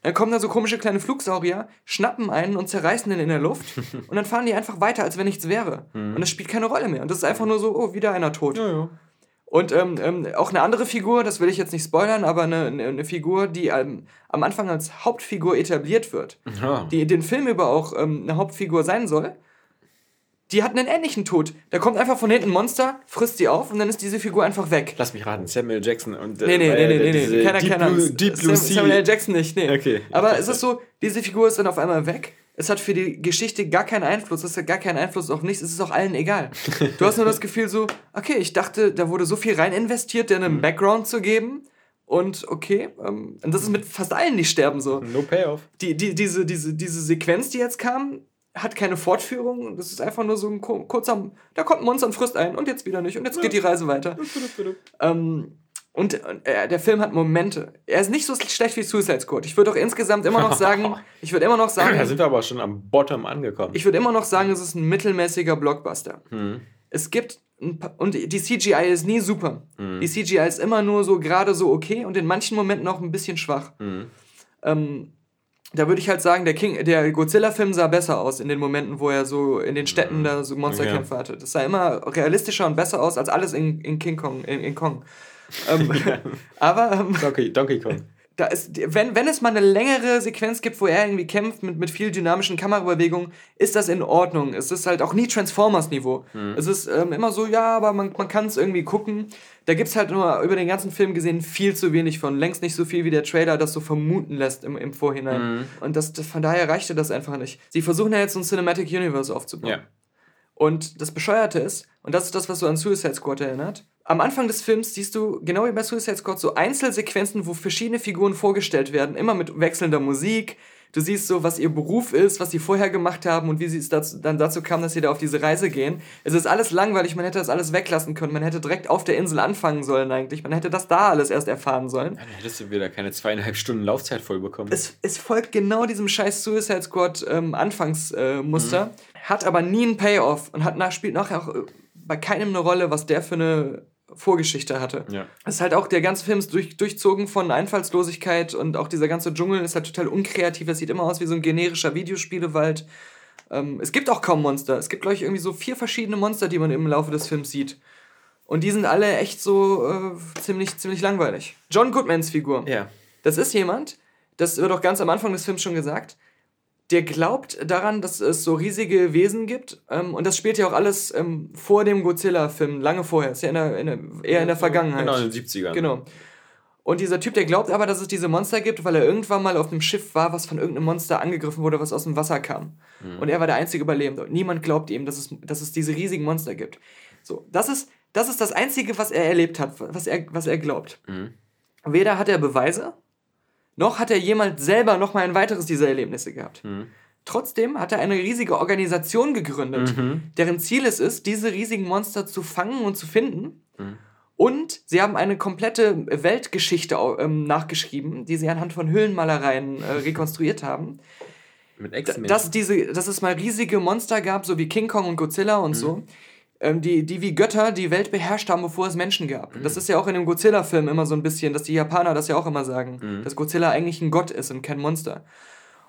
dann kommen da so komische kleine Flugsaurier, schnappen einen und zerreißen den in der Luft und dann fahren die einfach weiter, als wenn nichts wäre. Und das spielt keine Rolle mehr. Und das ist einfach nur so, oh, wieder einer tot. Ja, ja. Und ähm, ähm, auch eine andere Figur, das will ich jetzt nicht spoilern, aber eine, eine, eine Figur, die ähm, am Anfang als Hauptfigur etabliert wird, Ja. die den Film über auch ähm, eine Hauptfigur sein soll, die hat einen ähnlichen Tod. Da kommt einfach von hinten ein Monster, frisst sie auf und dann ist diese Figur einfach weg. Lass mich raten, Samuel Jackson und äh, Nee, nee, nee, nee, nee, nee. Keiner, Deep keiner. Blue, Deep Blue Sam, Sea. Samuel. Jackson nicht, nee. Okay. Aber es ist so, diese Figur ist dann auf einmal weg. Es hat für die Geschichte gar keinen Einfluss. Es hat gar keinen Einfluss auf nichts. Es ist auch allen egal. Du hast nur das Gefühl so, okay, ich dachte, da wurde so viel rein investiert, dir Mhm. einen Background zu geben. Und okay, ähm, und das ist mit fast allen, die sterben so. No Payoff. Die, die, diese, diese, diese Sequenz, die jetzt kam, hat keine Fortführung. Das ist einfach nur so ein ku- kurzer, da kommt ein Monster und frisst ein und jetzt wieder nicht. Und jetzt geht die Reise weiter. Ähm, und äh, der Film hat Momente. Er ist nicht so schlecht wie Suicide Squad. Ich würde auch insgesamt immer noch sagen, ich würde immer noch Da sagen, sind wir aber schon am Bottom angekommen. ich würde immer noch sagen, es ist ein mittelmäßiger Blockbuster. Hm. Es gibt ein paar, und die CGI ist nie super. Hm. Die CGI ist immer nur so gerade so okay und in manchen Momenten auch ein bisschen schwach. Hm. Ähm, da würde ich halt sagen, der King, der Godzilla-Film sah besser aus in den Momenten, wo er so in den Städten da so Monsterkämpfe hatte. Das sah immer realistischer und besser aus als alles in, in King Kong, in, in Kong. Ähm, aber ähm, Donkey, Donkey Kong. da ist, wenn, wenn es mal eine längere Sequenz gibt, wo er irgendwie kämpft mit, mit viel dynamischen Kamerabewegungen, ist das in Ordnung. Es ist halt auch nie Transformers-Niveau. Es ist ähm, immer so, ja, aber man, man kann es irgendwie gucken. Da gibt es halt nur über den ganzen Film gesehen viel zu wenig von. Längst nicht so viel, wie der Trailer das so vermuten lässt im, im Vorhinein. Und das, das, von daher reichte das einfach nicht. Sie versuchen ja jetzt so ein Cinematic Universe aufzubauen. Ja. Und das Bescheuerte ist, und das ist das, was so an Suicide Squad erinnert, am Anfang des Films siehst du, genau wie bei Suicide Squad, so Einzelsequenzen, wo verschiedene Figuren vorgestellt werden, immer mit wechselnder Musik, Du siehst so, was ihr Beruf ist, was sie vorher gemacht haben und wie sie es dazu, dann dazu kam, dass sie da auf diese Reise gehen. Es ist alles langweilig, man hätte das alles weglassen können. Man hätte direkt auf der Insel anfangen sollen eigentlich. Man hätte das da alles erst erfahren sollen. Dann hättest du wieder keine zweieinhalb Stunden Laufzeit voll bekommen. Es, es folgt genau diesem scheiß Suicide Squad ähm, Anfangsmuster, äh, Muster, hat aber nie einen Payoff und hat nach, spielt nachher auch äh, bei keinem eine Rolle, was der für eine Vorgeschichte hatte. Ja. Es ist halt auch, der ganze Film ist durch, durchzogen von Einfallslosigkeit und auch dieser ganze Dschungel ist halt total unkreativ. Es sieht immer aus wie so ein generischer Videospielewald. Ähm, es gibt auch kaum Monster. Es gibt, glaube ich, irgendwie so vier verschiedene Monster, die man im Laufe des Films sieht. Und die sind alle echt so äh, ziemlich, ziemlich langweilig. John Goodmans Figur. Ja. Das ist jemand, das wird auch ganz am Anfang des Films schon gesagt, der glaubt daran, dass es so riesige Wesen gibt. Ähm, und das spielt ja auch alles ähm, vor dem Godzilla-Film, lange vorher. Ist ja in der, in der, eher in der Vergangenheit. Genau, in den 70ern. Genau. Und dieser Typ, der glaubt aber, dass es diese Monster gibt, weil er irgendwann mal auf einem Schiff war, was von irgendeinem Monster angegriffen wurde, was aus dem Wasser kam. Und er war der einzige Überlebende. Und niemand glaubt ihm, dass es, dass es diese riesigen Monster gibt. So, das ist, das ist das Einzige, was er erlebt hat, was er, was er glaubt. Weder hat er Beweise, noch hat er jemand selber noch mal ein weiteres dieser Erlebnisse gehabt. Trotzdem hat er eine riesige Organisation gegründet, deren Ziel es ist, diese riesigen Monster zu fangen und zu finden. Und sie haben eine komplette Weltgeschichte ähm, nachgeschrieben, die sie anhand von Höhlenmalereien äh, rekonstruiert haben. Mit Ex-Menschen. Dass, diese, dass es mal riesige Monster gab, so wie King Kong und Godzilla und so, ähm, die, die wie Götter die Welt beherrscht haben, bevor es Menschen gab. Das ist ja auch in dem Godzilla-Film immer so ein bisschen, dass die Japaner das ja auch immer sagen, dass Godzilla eigentlich ein Gott ist und kein Monster.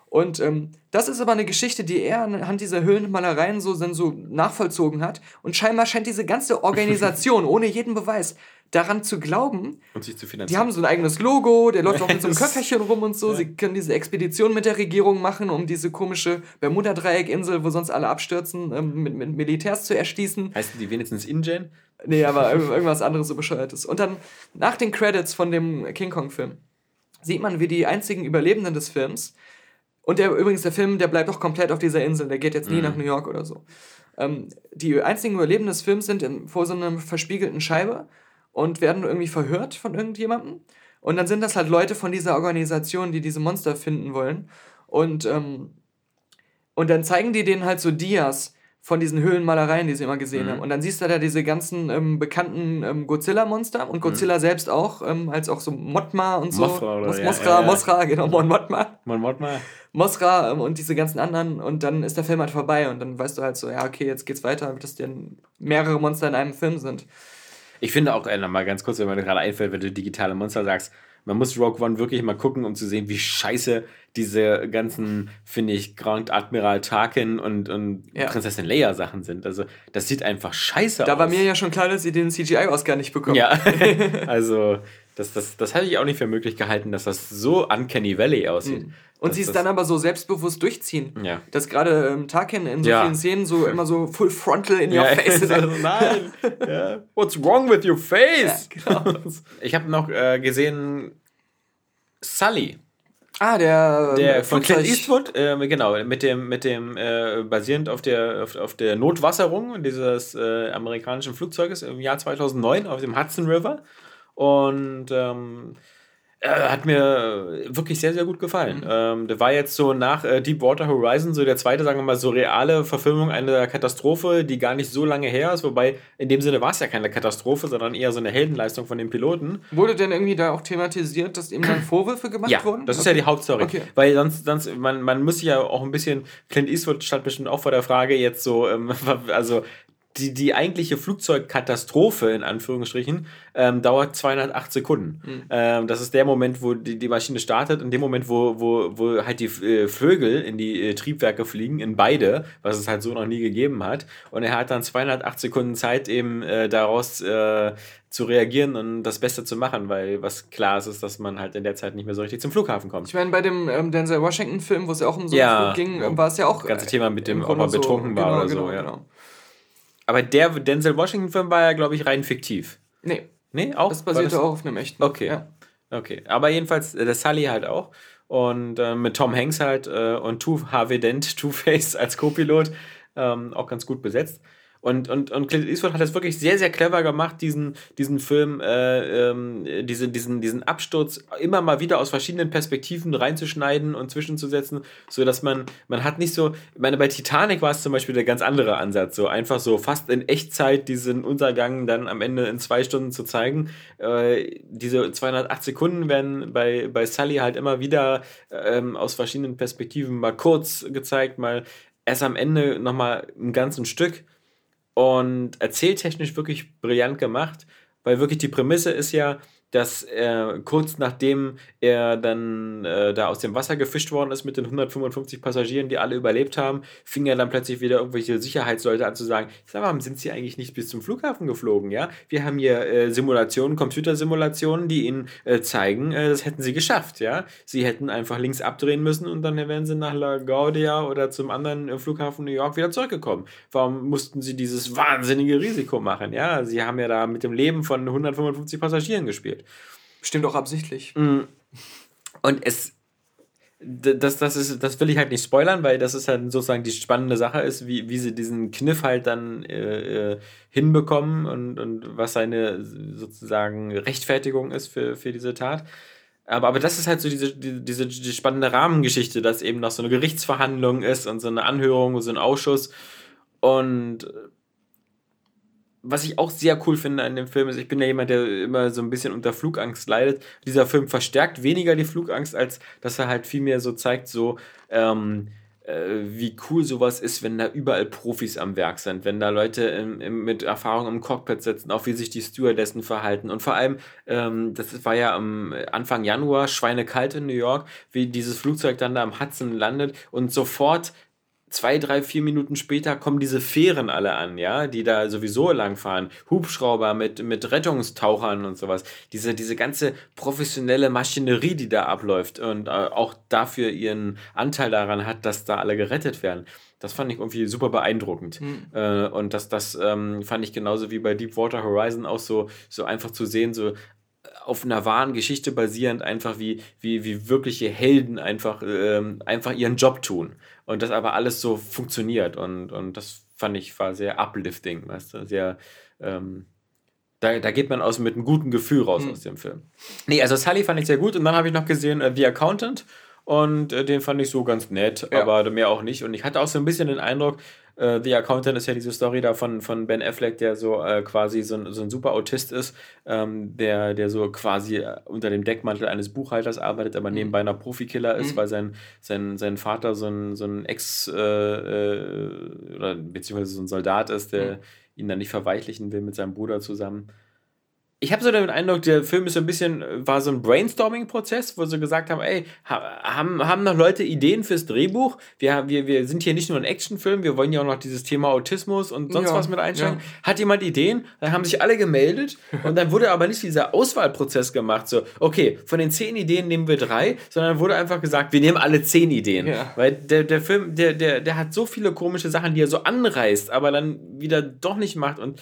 Und ähm, das ist aber eine Geschichte, die er anhand dieser Höhlenmalereien so, dann so nachvollzogen hat. Und scheinbar scheint diese ganze Organisation, ohne jeden Beweis, daran zu glauben, und sich zu die finanzieren. haben so ein eigenes Logo, der läuft auch mit so einem Köfferchen rum und so. Sie können diese Expedition mit der Regierung machen, um diese komische Bermuda-Dreieck-Insel, wo sonst alle abstürzen, ähm, mit, mit Militärs zu erschließen. Heißen die wenigstens InGen? Nee, aber irg- irgendwas anderes so bescheuertes. Und dann nach den Credits von dem King Kong-Film sieht man, wie die einzigen Überlebenden des Films, und der übrigens der Film, der bleibt auch komplett auf dieser Insel, der geht jetzt nie nach New York oder so. Ähm, die einzigen Überlebenden des Films sind in, vor so einer verspiegelten Scheibe und werden irgendwie verhört von irgendjemandem. Und dann sind das halt Leute von dieser Organisation, die diese Monster finden wollen. Und, ähm, und dann zeigen die denen halt so Dias von diesen Höhlenmalereien, die sie immer gesehen Mhm. haben. Und dann siehst du da diese ganzen ähm, bekannten ähm, Godzilla-Monster und Godzilla selbst auch, ähm, als auch so Mothma und so. Mhm. Mothra oder- Mos ja, Mothra, ja, genau, Mon Mothma. Man mod mal. Mothra ähm, und diese ganzen anderen und dann ist der Film halt vorbei und dann weißt du halt so, ja, okay, jetzt geht's weiter, dass denn mehrere Monster in einem Film sind. Ich finde auch, äh, mal ganz kurz, wenn mir gerade einfällt, wenn du digitale Monster sagst, man muss Rogue One wirklich mal gucken, um zu sehen, wie scheiße diese ganzen, finde ich, Grand Admiral Tarkin und, und Ja. Prinzessin Leia Sachen sind. Also, das sieht einfach scheiße aus. Da war mir ja schon klar, dass sie den CGI-Oscar nicht bekommen. Ja, also, das, das, das hätte ich auch nicht für möglich gehalten, dass das so Uncanny Valley aussieht. Mhm. Und sie es dann aber so selbstbewusst durchziehen. Ja. Dass gerade ähm, Tarkin in so Ja. vielen Szenen so immer so full frontal in your Ja, face ist. also, nein. ja. What's wrong with your face? Ja, genau. Ich habe noch äh, gesehen Sully. Ah, der, Der ähm, von Clint Eastwood, äh, genau, mit dem, mit dem äh, basierend auf der, auf, auf der Notwasserung dieses äh, amerikanischen Flugzeuges im Jahr 2009 auf dem Hudson River. Und ähm, äh, hat mir wirklich sehr, sehr gut gefallen. Ähm, der war jetzt so nach äh, Deepwater Horizon so der zweite, sagen wir mal, so reale Verfilmung einer Katastrophe, die gar nicht so lange her ist. Wobei in dem Sinne war es ja keine Katastrophe, sondern eher so eine Heldenleistung von den Piloten. Wurde denn irgendwie da auch thematisiert, dass ihm dann Vorwürfe gemacht Ja, wurden? das ist Okay. ja die Hauptstory. Okay. Weil sonst, sonst man, man muss sich ja auch ein bisschen, Clint Eastwood stand bestimmt auch vor der Frage jetzt so, ähm, also die, die eigentliche Flugzeugkatastrophe in Anführungsstrichen ähm, dauert 208 Sekunden. Mhm. Ähm, das ist der Moment, wo die, die Maschine startet und dem Moment, wo, wo, wo halt die äh, Vögel in die äh, Triebwerke fliegen, in beide, was es halt so noch nie gegeben hat. Und er hat dann 208 Sekunden Zeit, eben äh, daraus äh, zu reagieren und das Beste zu machen, weil was klar ist, ist, dass man halt in der Zeit nicht mehr so richtig zum Flughafen kommt. Ich meine, bei dem ähm, Denzel Washington-Film, wo es ja auch um so Ja. einen Flug ging, war es ja auch. Das ganze äh, Thema mit dem, ob er betrunken war genau, oder so. genau, ja. genau. Aber der Denzel Washington-Film war ja, glaube ich, rein fiktiv. Nee, Nee, auch? das basierte auch auf einem echten. Okay. Ja. Okay, aber jedenfalls äh, der Sully halt auch. Und äh, mit Tom Hanks halt äh, und Two, Harvey Dent, Two-Face als Co-Pilot ähm, auch ganz gut besetzt. Und, und, und Clint Eastwood hat es wirklich sehr, sehr clever gemacht, diesen, diesen Film, äh, ähm, diese, diesen, diesen Absturz immer mal wieder aus verschiedenen Perspektiven reinzuschneiden und zwischenzusetzen, sodass man, man hat nicht so, ich meine, bei Titanic war es zum Beispiel der ganz andere Ansatz, so einfach so fast in Echtzeit diesen Untergang dann am Ende in zwei Stunden zu zeigen. Äh, diese 208 Sekunden werden bei, bei Sully halt immer wieder ähm, aus verschiedenen Perspektiven mal kurz gezeigt, mal erst am Ende nochmal ein ganzes Stück und erzähltechnisch wirklich brillant gemacht, weil wirklich die Prämisse ist ja, dass er kurz nachdem er dann äh, da aus dem Wasser gefischt worden ist mit den 155 Passagieren, die alle überlebt haben, fing er dann plötzlich wieder irgendwelche Sicherheitsleute an zu sagen, sag mal, sind sie eigentlich nicht bis zum Flughafen geflogen, ja? Wir haben hier äh, Simulationen, Computersimulationen, die ihnen äh, zeigen, äh, das hätten sie geschafft, ja? Sie hätten einfach links abdrehen müssen und dann wären sie nach LaGuardia oder zum anderen äh, Flughafen New York wieder zurückgekommen. Warum mussten sie dieses wahnsinnige Risiko machen, ja? Sie haben ja da mit dem Leben von 155 Passagieren gespielt wird. Bestimmt auch absichtlich. Mm. Und es. Das, das, ist, das will ich halt nicht spoilern, weil das ist halt sozusagen die spannende Sache ist, wie, wie sie diesen Kniff halt dann äh, äh, hinbekommen und, und was seine sozusagen Rechtfertigung ist für, für diese Tat. Aber, aber das ist halt so diese, die, diese die spannende Rahmengeschichte, dass eben noch so eine Gerichtsverhandlung ist und so eine Anhörung, so ein Ausschuss. Und was ich auch sehr cool finde an dem Film ist, ich bin ja jemand, der immer so ein bisschen unter Flugangst leidet. Dieser Film verstärkt weniger die Flugangst, als dass er halt viel mehr so zeigt, so ähm, äh, wie cool sowas ist, wenn da überall Profis am Werk sind, wenn da Leute im, im, mit Erfahrung im Cockpit sitzen, auch wie sich die Stewardessen verhalten. Und vor allem, ähm, das war ja am Anfang Januar, schweinekalt in New York, wie dieses Flugzeug dann da am Hudson landet und sofort zwei, drei, vier Minuten später kommen diese Fähren alle an, ja, die da sowieso langfahren. Hubschrauber mit, mit Rettungstauchern und sowas. Diese, diese ganze professionelle Maschinerie, die da abläuft und äh, auch dafür ihren Anteil daran hat, dass da alle gerettet werden. Das fand ich irgendwie super beeindruckend. Mhm. Äh, und das, das ähm, fand ich genauso wie bei Deepwater Horizon auch so, so einfach zu sehen, so auf einer wahren Geschichte basierend, einfach wie, wie, wie wirkliche Helden einfach, ähm, einfach ihren Job tun. Und das aber alles so funktioniert. Und, und das fand ich war sehr uplifting, weißt du, sehr. Ähm, da, da geht man aus mit einem guten Gefühl raus mhm. aus dem Film. Nee, also Sully fand ich sehr gut. Und dann habe ich noch gesehen äh, The Accountant. Und äh, den fand ich so ganz nett, ja. aber mehr auch nicht. Und ich hatte auch so ein bisschen den Eindruck, äh, The Accountant ist ja diese Story da von, von Ben Affleck, der so äh, quasi so ein, so ein super Autist ist, ähm, der, der so quasi äh, unter dem Deckmantel eines Buchhalters arbeitet, aber mhm. nebenbei einer Profikiller ist, mhm. weil sein, sein, sein Vater so ein, so ein Ex- äh, äh, oder beziehungsweise so ein Soldat ist, der mhm. ihn dann nicht verweichlichen will mit seinem Bruder zusammen ich habe so den Eindruck, der Film ist so ein bisschen, war so ein Brainstorming-Prozess, wo sie gesagt haben, ey, haben, haben noch Leute Ideen fürs Drehbuch? Wir, wir, wir sind hier nicht nur ein Actionfilm, wir wollen ja auch noch dieses Thema Autismus und sonst ja, was mit einsteigen. Ja. Hat jemand Ideen? Dann haben sich alle gemeldet und dann wurde aber nicht dieser Auswahlprozess gemacht, so, okay, von den zehn Ideen nehmen wir drei, sondern wurde einfach gesagt, wir nehmen alle zehn Ideen. Ja. Weil der, der Film, der, der, der hat so viele komische Sachen, die er so anreißt, aber dann wieder doch nicht macht und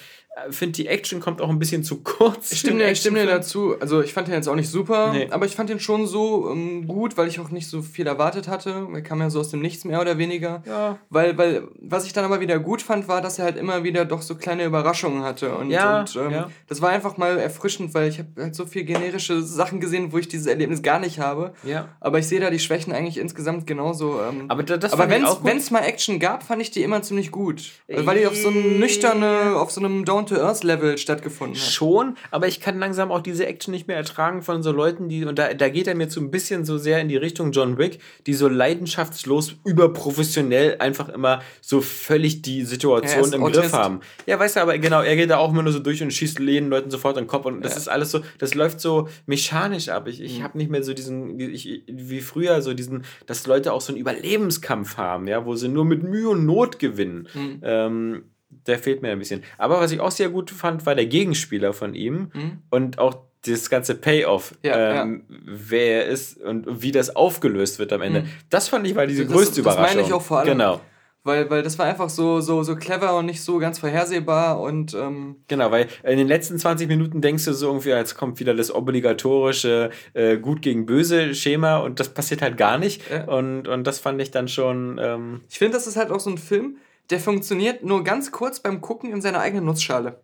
finde, die Action kommt auch ein bisschen zu kurz. Ich stimme, ich stimme dir dazu. Also ich fand den jetzt auch nicht super, nee. aber ich fand den schon so ähm, gut, weil ich auch nicht so viel erwartet hatte. Er kam ja so aus dem Nichts mehr oder weniger. Ja. Weil, weil, was ich dann aber wieder gut fand, war, dass er halt immer wieder doch so kleine Überraschungen hatte. Und, ja, und ähm, ja. das war einfach mal erfrischend, weil ich habe halt so viel generische Sachen gesehen, wo ich dieses Erlebnis gar nicht habe. Ja. Aber ich sehe da die Schwächen eigentlich insgesamt genauso. Ähm, aber das aber wenn es mal Action gab, fand ich die immer ziemlich gut. Weil die auf so einem nüchterne, auf so einem Down Down-to-Earth-Level stattgefunden hat. Schon, aber ich kann langsam auch diese Action nicht mehr ertragen von so Leuten, die, und da, da geht er mir so ein bisschen so sehr in die Richtung John Wick, die so leidenschaftslos, überprofessionell einfach immer so völlig die Situation im Autist. Griff haben. Ja, weißt du, aber genau, er geht da auch immer nur so durch und schießt jeden Leuten sofort in den Kopf und das ja. ist alles so, das läuft so mechanisch ab. Ich, ich mhm. habe nicht mehr so diesen, ich, wie früher, so diesen, dass Leute auch so einen Überlebenskampf haben, ja, wo sie nur mit Mühe und Not gewinnen. Mhm. Ähm, der fehlt mir ein bisschen. Aber was ich auch sehr gut fand, war der Gegenspieler von ihm mhm. und auch das ganze Payoff, ja, ähm, ja. wer er ist und wie das aufgelöst wird am Ende. Mhm. Das fand ich war diese das, größte Überraschung. Das meine ich auch vor allem. Genau. Weil, weil das war einfach so, so, so clever und nicht so ganz vorhersehbar und ähm Genau, weil in den letzten 20 Minuten denkst du so irgendwie, als kommt wieder das obligatorische äh, Gut gegen Böse Schema und das passiert halt gar nicht. Ja. Und, und das fand ich dann schon. Ähm ich finde, das ist halt auch so ein Film, der funktioniert nur ganz kurz beim Gucken in seiner eigenen Nussschale.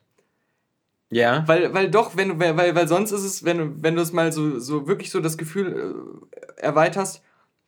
Ja. Weil, weil doch, wenn du, weil, weil sonst ist es, wenn, du- wenn du es mal so, so wirklich so das Gefühl äh, erweiterst,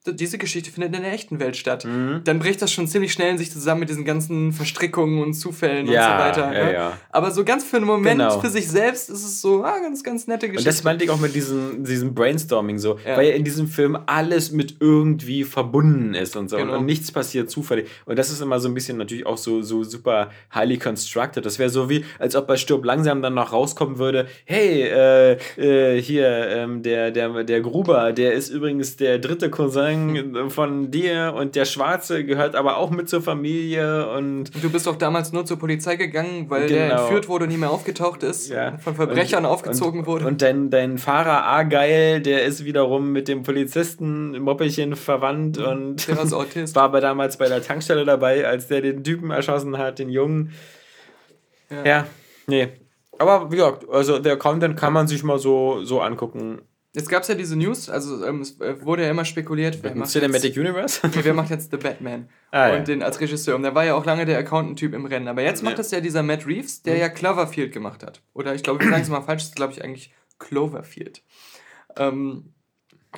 diese Geschichte findet in der echten Welt statt. Mhm. Dann bricht das schon ziemlich schnell in sich zusammen mit diesen ganzen Verstrickungen und Zufällen Ja, und so weiter. ja, ne? ja. Aber so ganz für einen Moment Genau. für sich selbst ist es so, ah, ganz, ganz nette Und Geschichte. das meinte ich auch mit diesem, diesem Brainstorming so, weil ja in diesem Film alles mit irgendwie verbunden ist und so Genau. und, und nichts passiert zufällig. Und das ist immer so ein bisschen natürlich auch so, so super highly constructed. Das wäre so wie, als ob bei Stirb langsam dann noch rauskommen würde, hey, äh, äh, hier, ähm, der, der, der Gruber, der ist übrigens der dritte Cousin von dir und der Schwarze gehört aber auch mit zur Familie und Und du bist doch damals nur zur Polizei gegangen, weil der Genau. entführt wurde und nie mehr aufgetaucht ist, Ja. von Verbrechern Und- aufgezogen und, wurde. Und dein, dein Fahrer Argeil, der ist wiederum mit dem Polizisten Moppelchen verwandt und Der war aber damals bei der Tankstelle dabei, als der den Typen erschossen hat, den Jungen. Ja, nee. Aber wie gesagt, also der Content kann man sich mal so, so angucken. Jetzt gab es ja diese News, also ähm, es äh, wurde ja immer spekuliert, wer macht, Cinematic jetzt, Universe? ja, wer macht jetzt The Batman Ah, ja. und den als Regisseur. Und der war ja auch lange der Accountant-Typ im Rennen. Aber jetzt macht Ja. das ja dieser Matt Reeves, der ja Cloverfield gemacht hat. Oder ich glaube, wir sagen es mal falsch, das ist glaube ich eigentlich Cloverfield. Ähm,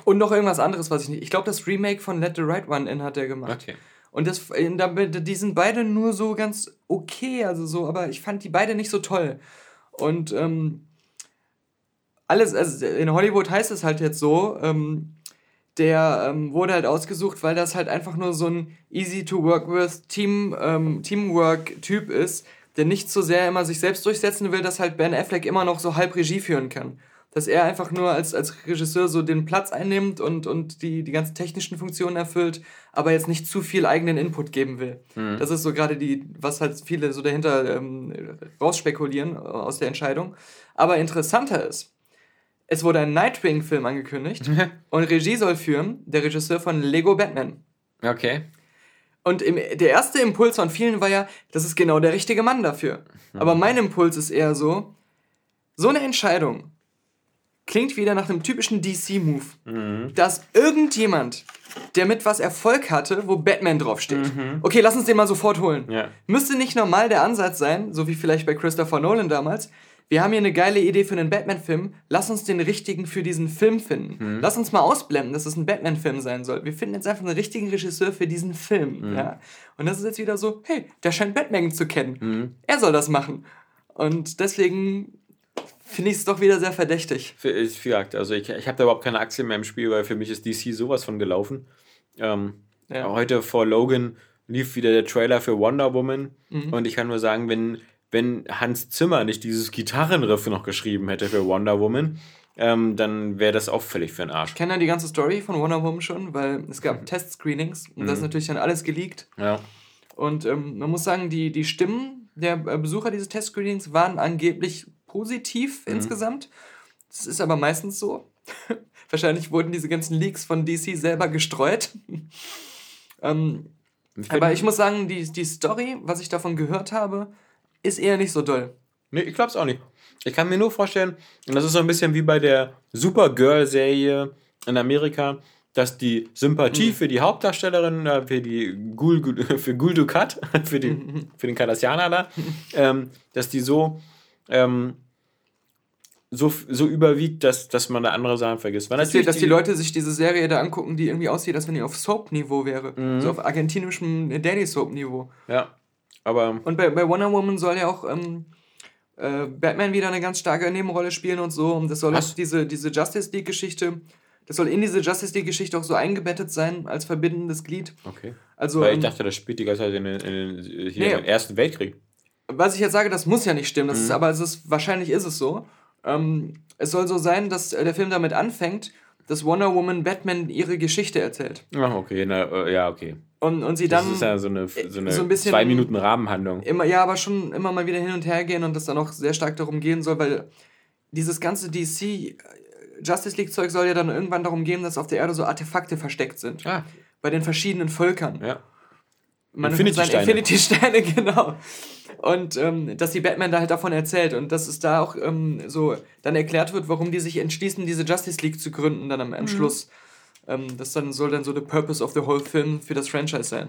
und noch irgendwas anderes, was ich nicht. Ich glaube, das Remake von Let the Right One In hat er gemacht. Okay. Und das, die sind beide nur so ganz okay, also so, aber ich fand die beide nicht so toll. Und ähm, alles, also in Hollywood heißt es halt jetzt so, ähm, der ähm, wurde halt ausgesucht, weil das halt einfach nur so ein easy to work with Team, ähm, Teamwork-Typ ist, der nicht so sehr immer sich selbst durchsetzen will, dass halt Ben Affleck immer noch so halb Regie führen kann. Dass er einfach nur als, als Regisseur so den Platz einnimmt und, und die, die ganzen technischen Funktionen erfüllt, aber jetzt nicht zu viel eigenen Input geben will. Das ist so gerade die, was halt viele so dahinter ähm, rausspekulieren aus der Entscheidung. Aber interessanter ist, es wurde ein Nightwing-Film angekündigt und Regie soll führen der Regisseur von Lego Batman. Okay. Und im, der erste Impuls von vielen war ja, das ist genau der richtige Mann dafür. Aber mein Impuls ist eher so, so eine Entscheidung klingt wieder nach einem typischen DC-Move. Dass irgendjemand, der mit was Erfolg hatte, wo Batman draufsteht. Okay, lass uns den mal sofort holen. Ja. Müsste nicht normal der Ansatz sein, so wie vielleicht bei Christopher Nolan damals, wir haben hier eine geile Idee für einen Batman-Film, lass uns den richtigen für diesen Film finden. Lass uns mal ausblenden, dass es ein Batman-Film sein soll. Wir finden jetzt einfach einen richtigen Regisseur für diesen Film. Ja? Und das ist jetzt wieder so, hey, der scheint Batman zu kennen. Er soll das machen. Und deswegen finde ich es doch wieder sehr verdächtig. Für- Ich, wie gesagt, also ich, ich habe da überhaupt keine Aktien mehr im Spiel, weil für mich ist DC sowas von gelaufen. Ähm, Ja. Heute vor Logan lief wieder der Trailer für Wonder Woman Mhm. und ich kann nur sagen, wenn, wenn Hans Zimmer nicht dieses Gitarrenriff noch geschrieben hätte für Wonder Woman, ähm, dann wäre das auch völlig für den Arsch. Ich kenne ja die ganze Story von Wonder Woman schon, weil es gab Test-Screenings und das ist natürlich dann alles geleakt. Ja. Und ähm, man muss sagen, die, die Stimmen der äh, Besucher dieses Test-Screenings waren angeblich positiv insgesamt. Das ist aber meistens so. Wahrscheinlich wurden diese ganzen Leaks von DC selber gestreut. ähm, aber ich muss sagen, die, die Story, was ich davon gehört habe, ist eher nicht so doll. Nee, ich glaub's auch nicht. Ich kann mir nur vorstellen, und das ist so ein bisschen wie bei der Supergirl-Serie in Amerika, dass die Sympathie für die Hauptdarstellerin, äh, für die Gul, für Gul Dukat, für, die, für den Kardassianer da, ähm, dass die so, ähm, so, so überwiegt, dass, dass man da andere Sachen vergisst. Weil Dass die, dass die Leute sich diese Serie da angucken, die irgendwie aussieht, als wenn die auf Soap-Niveau wäre. So auf argentinischem Daily-Soap-Niveau. Ja, aber Und bei, bei Wonder Woman soll ja auch ähm, äh, Batman wieder eine ganz starke Nebenrolle spielen und so. Und das soll Was? auch diese, diese Justice League-Geschichte, das soll in diese Justice League-Geschichte auch so eingebettet sein als verbindendes Glied. okay. Also, Weil ich ähm, dachte, das spielt die ganze Zeit in, den- in, den- hier Nee. im Ersten Weltkrieg. was ich jetzt sage, das muss ja nicht stimmen. Mhm. Das ist, aber es ist, wahrscheinlich ist es so. Ähm, es soll so sein, dass äh, der Film damit anfängt, dass Wonder Woman Batman ihre Geschichte erzählt. Ach, okay, na, äh, ja, okay. Und, und sie Das dann ist ja so eine, so eine so ein bisschen- zwei Minuten Rahmenhandlung. immer, ja, aber schon immer mal wieder hin und her gehen und das dann auch sehr stark darum gehen soll, weil dieses ganze DC äh, Justice League Zeug soll ja dann irgendwann darum gehen, dass auf der Erde so Artefakte versteckt sind. Ah, Bei den verschiedenen Völkern. ja. Man Infinity-Steine. Infinity-Steine, genau. Und ähm, dass die Batman da halt davon erzählt und dass es da auch ähm, so dann erklärt wird, warum die sich entschließen, diese Justice League zu gründen, dann am, am Schluss. Ähm, das dann soll dann so der Purpose of the whole film für das Franchise sein.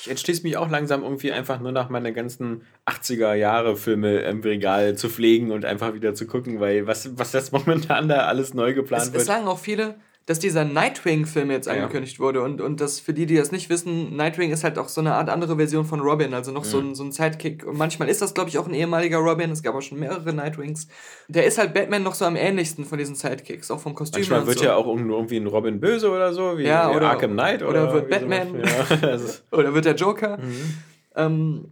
Ich entschließe mich auch langsam irgendwie einfach nur nach meine ganzen 80er-Jahre-Filme im Regal zu pflegen und einfach wieder zu gucken, weil was, was jetzt momentan da alles neu geplant Es, wird. es sagen auch viele, dass dieser Nightwing-Film jetzt Ja. angekündigt wurde. Und, und das für die, die das nicht wissen, Nightwing ist halt auch so eine Art andere Version von Robin, also noch so, ein, so ein Sidekick. Und manchmal ist das, glaube ich, auch ein ehemaliger Robin. Es gab auch schon mehrere Nightwings. Der ist halt Batman noch so am ähnlichsten von diesen Sidekicks, auch vom Kostüm Manchmal wird so. ja auch irgend- irgendwie ein Robin böse oder so, wie, Ja, oder- Arkham Knight. Oder, oder wird. Batman. Ja, Oder wird der Joker. Mhm. Ähm,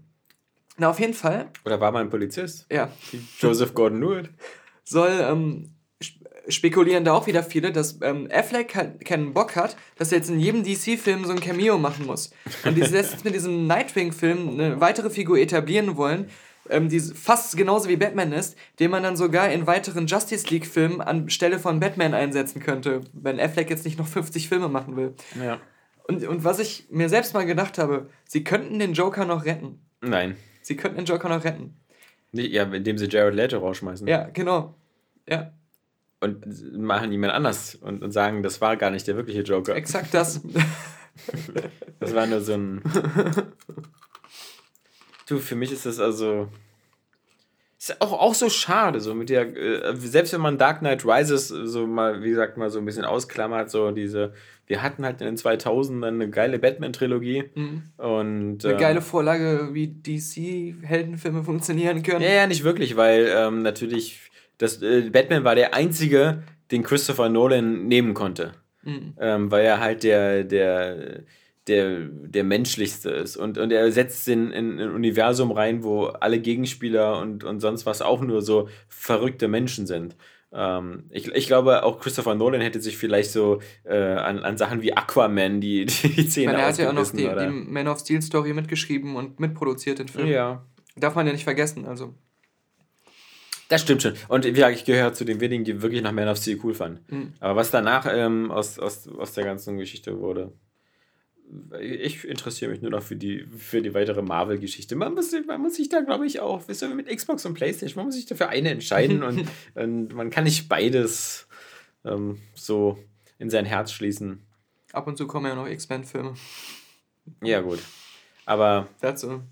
na, auf jeden Fall, oder war mal ein Polizist? ja, Joseph Gordon-Lewitt. soll ähm, spekulieren da auch wieder viele, dass ähm, Affleck halt keinen Bock hat, dass er jetzt in jedem DC-Film so ein Cameo machen muss. Und die jetzt mit diesem Nightwing-Film eine weitere Figur etablieren wollen, ähm, die fast genauso wie Batman ist, den man dann sogar in weiteren Justice League-Filmen anstelle von Batman einsetzen könnte, wenn Affleck jetzt nicht noch 50 Filme machen will. Ja. Und, und was ich mir selbst mal gedacht habe, sie könnten den Joker noch retten. Nein. Sie könnten den Joker noch retten. Ja, indem sie Jared Leto rausschmeißen. Ja, genau. Ja, Und machen jemand anders und, und sagen, das war gar nicht der wirkliche Joker. exakt das. Das war nur so ein. du, für mich ist das also. Ist auch, auch so schade, so mit der, äh, selbst wenn man Dark Knight Rises so mal, wie gesagt, mal so ein bisschen ausklammert, so diese, wir hatten halt in den 2000ern eine geile Batman-Trilogie und. Eine ähm, geile Vorlage, wie DC-Heldenfilme funktionieren können. Ja, ja, nicht wirklich, weil ähm, natürlich das, äh, Batman war der einzige, den Christopher Nolan nehmen konnte. Ähm, weil er halt der, der, der, der menschlichste ist. Und, und er setzt in, in ein Universum rein, wo alle Gegenspieler und, und sonst was auch nur so verrückte Menschen sind. Ähm, ich, ich glaube, auch Christopher Nolan hätte sich vielleicht so äh, an, an Sachen wie Aquaman die, die, die meine, er hat ja auch noch die, die? Man of Steel Story mitgeschrieben und mitproduziert den Film. Ja, Darf man ja nicht vergessen. Also, Das stimmt schon. Und wie gesagt, ich gehöre zu den wenigen, die wirklich noch Man of Steel cool fanden. Mhm. Aber was danach ähm, aus, aus, aus der ganzen Geschichte wurde, ich interessiere mich nur noch für die, für die weitere Marvel-Geschichte. Man muss, man muss sich da, glaube ich, auch, wisst ihr, mit Xbox und Playstation, man muss sich dafür eine entscheiden und, und man kann nicht beides ähm, so in sein Herz schließen. ab und zu kommen ja noch X-Men-Filme. Ja, gut. Aber Dazu.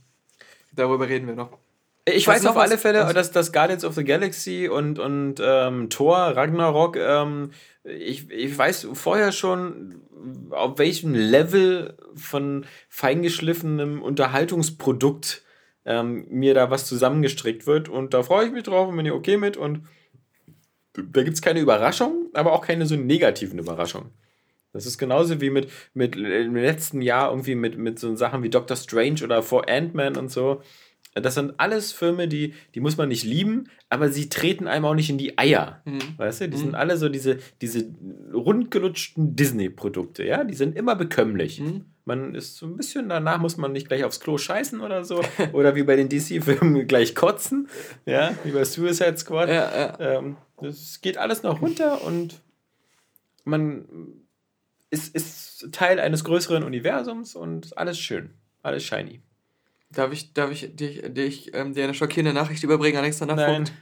Darüber reden wir noch. Ich weiß auf was- alle Fälle, dass das Guardians of the Galaxy und, und ähm, Thor, Ragnarok, ähm, ich, ich weiß vorher schon, auf welchem Level von feingeschliffenem Unterhaltungsprodukt ähm, mir da was zusammengestrickt wird. Und da freue ich mich drauf und bin ich okay mit. Und da gibt es keine Überraschung, aber auch keine so negativen Überraschungen. Das ist genauso wie mit, mit im letzten Jahr irgendwie mit, mit so Sachen wie Doctor Strange oder For Ant-Man und so. Das sind alles Filme, die, die muss man nicht lieben, aber sie treten einem auch nicht in die Eier. Weißt du, die sind alle so diese, diese rundgelutschten Disney-Produkte, ja, die sind immer bekömmlich. Man ist so ein bisschen, danach muss man nicht gleich aufs Klo scheißen oder so. oder wie bei den DC-Filmen gleich kotzen, ja, wie bei Suicide Squad. Ja, ja. Ähm, das geht alles noch runter und man ist, ist Teil eines größeren Universums und alles schön, alles shiny. Darf ich, darf ich dich, dich, ähm, dir eine schockierende Nachricht überbringen, Alexander Nein. Vogt?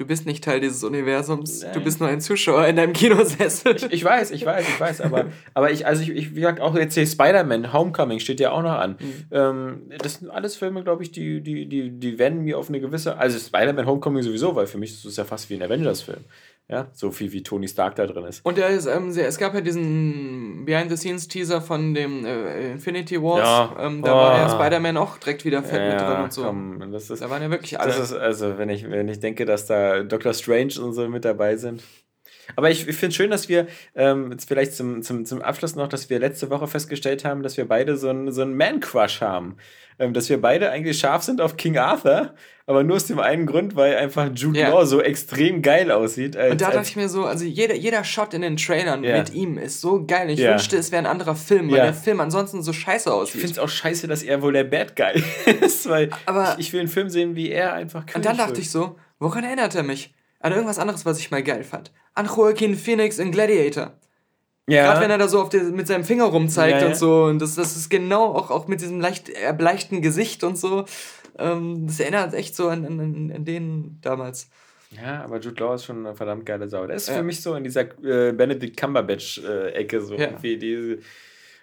Du bist nicht Teil dieses Universums. Du Nein. bist nur ein Zuschauer in deinem Kinosessel. Ich weiß, ich weiß, ich weiß, aber, aber ich, also ich, ich wie gesagt, auch jetzt hier Spider-Man, Homecoming steht ja auch noch an. Ähm, das sind alles Filme, glaube ich, die, die, die, die werden mir auf eine gewisse, also Spider-Man Homecoming sowieso, weil für mich ist es ja fast wie ein Avengers-Film. Ja, so viel wie Tony Stark da drin ist. Und der ist, ähm, es gab ja diesen Behind-the-Scenes-Teaser von dem äh, Infinity Wars. Ja. Ähm, da war Oh. ja Spider-Man auch direkt wieder fett mit drin und so. komm, das ist, Da waren ja wirklich alle. Ist also, wenn ich, wenn ich denke, dass da Dr. Strange und so mit dabei sind. Aber ich, ich finde es schön, dass wir, ähm, jetzt vielleicht zum, zum, zum Abschluss noch, dass wir letzte Woche festgestellt haben, dass wir beide so einen so einen Man-Crush haben. Ähm, dass wir beide eigentlich scharf sind auf King Arthur, aber nur aus dem einen Grund, weil einfach Jude Ja. Law so extrem geil aussieht. Als, und da dachte ich mir so, also jeder, jeder Shot in den Trailern Ja. mit ihm ist so geil. Ich Ja. wünschte, es wäre ein anderer Film, weil der Film ansonsten so scheiße ich aussieht. finde es auch scheiße, dass er wohl der Bad Guy ist, weil Aber- ich, ich will einen Film sehen, wie er einfach Und dann dachte ich so, woran erinnert er mich? An irgendwas anderes, was ich mal geil fand. An Joaquin Phoenix in Gladiator. ja, Gerade wenn er da so der, mit seinem Finger rumzeigt Ja, und so. Und das, das ist genau auch, auch mit diesem leicht erbleichten Gesicht und so. Ähm, das erinnert echt so an, an, an den damals. Ja, aber Jude Law ist schon eine verdammt geile Sau. Der ist Ja. für mich so in dieser äh, Benedict Cumberbatch-Ecke so Ja. irgendwie diese.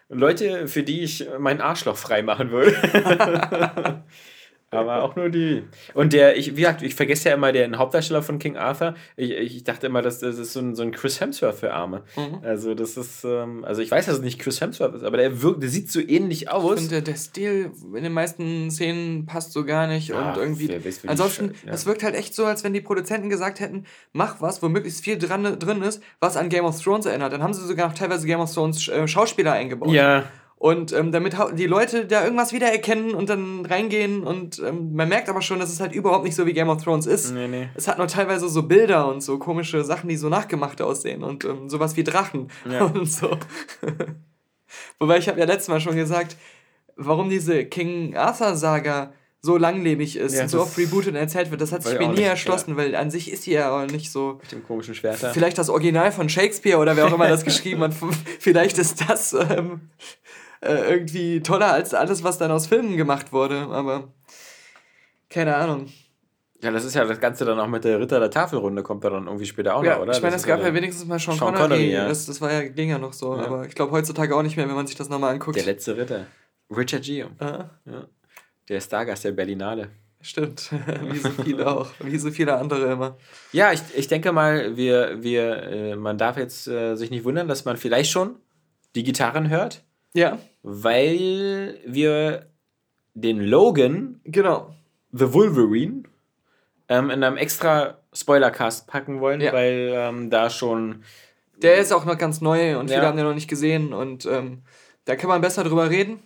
Leute, für die ich meinen Arschloch frei machen würde. Aber auch nur die. Und der, ich, wie gesagt, ich vergesse ja immer den Hauptdarsteller von King Arthur. Ich, ich dachte immer, das, das ist so ein, so ein Chris Hemsworth für Arme. Mhm. Also, das ist, ähm, also ich weiß, dass es nicht Chris Hemsworth ist, aber der wirkt, der sieht so ähnlich aus. Und der, der Stil in den meisten Szenen passt so gar nicht. Ja, und irgendwie. weiß, Ansonsten, Sch- ja. es wirkt halt echt so, als wenn die Produzenten gesagt hätten, mach was, wo möglichst viel dran, drin ist, was an Game of Thrones erinnert. Dann haben sie sogar noch teilweise Game of Thrones äh, Schauspieler eingebaut. Ja, Und ähm, damit die Leute da irgendwas wiedererkennen und dann reingehen und ähm, man merkt aber schon, dass es halt überhaupt nicht so wie Game of Thrones ist. Nee, nee. Es hat nur teilweise so Bilder und so komische Sachen, die so nachgemacht aussehen und ähm, sowas wie Drachen Ja. und so. Wobei ich habe ja letztes Mal schon gesagt, warum diese King Arthur Saga so langlebig ist Ja, und so oft rebootet und erzählt wird, das hat sich mir nie erschlossen, weil an sich ist die ja auch nicht so. mit dem komischen Schwerter. Vielleicht das Original von Shakespeare oder wer auch immer das geschrieben hat. Vielleicht ist das ähm, äh, irgendwie toller als alles, was dann aus Filmen gemacht wurde. Aber keine Ahnung. Ja, das ist ja das Ganze dann auch mit der Ritter der Tafelrunde, kommt da dann irgendwie später auch Ja, noch, oder? ich meine, Das es gab ja wenigstens mal Sean, Sean Connery. Connery, ja. das, das war ja, ging ja noch so. Ja. Aber ich glaube heutzutage auch nicht mehr, wenn man sich das nochmal anguckt. Der letzte Ritter. Richard Gere. Ah, Ja. Der Stargast der Berlinale. stimmt. Wie so viele auch. Wie so viele andere immer. Ja, ich, ich denke mal, wir, wir, äh, man darf jetzt äh, sich nicht wundern, dass man vielleicht schon die Gitarren hört, Ja, weil wir den Logan, genau. The Wolverine, ähm, in einem extra Spoilercast packen wollen, Ja. weil ähm, da schon. Der ist auch noch ganz neu und Ja. viele haben den noch nicht gesehen und ähm, da kann man besser drüber reden.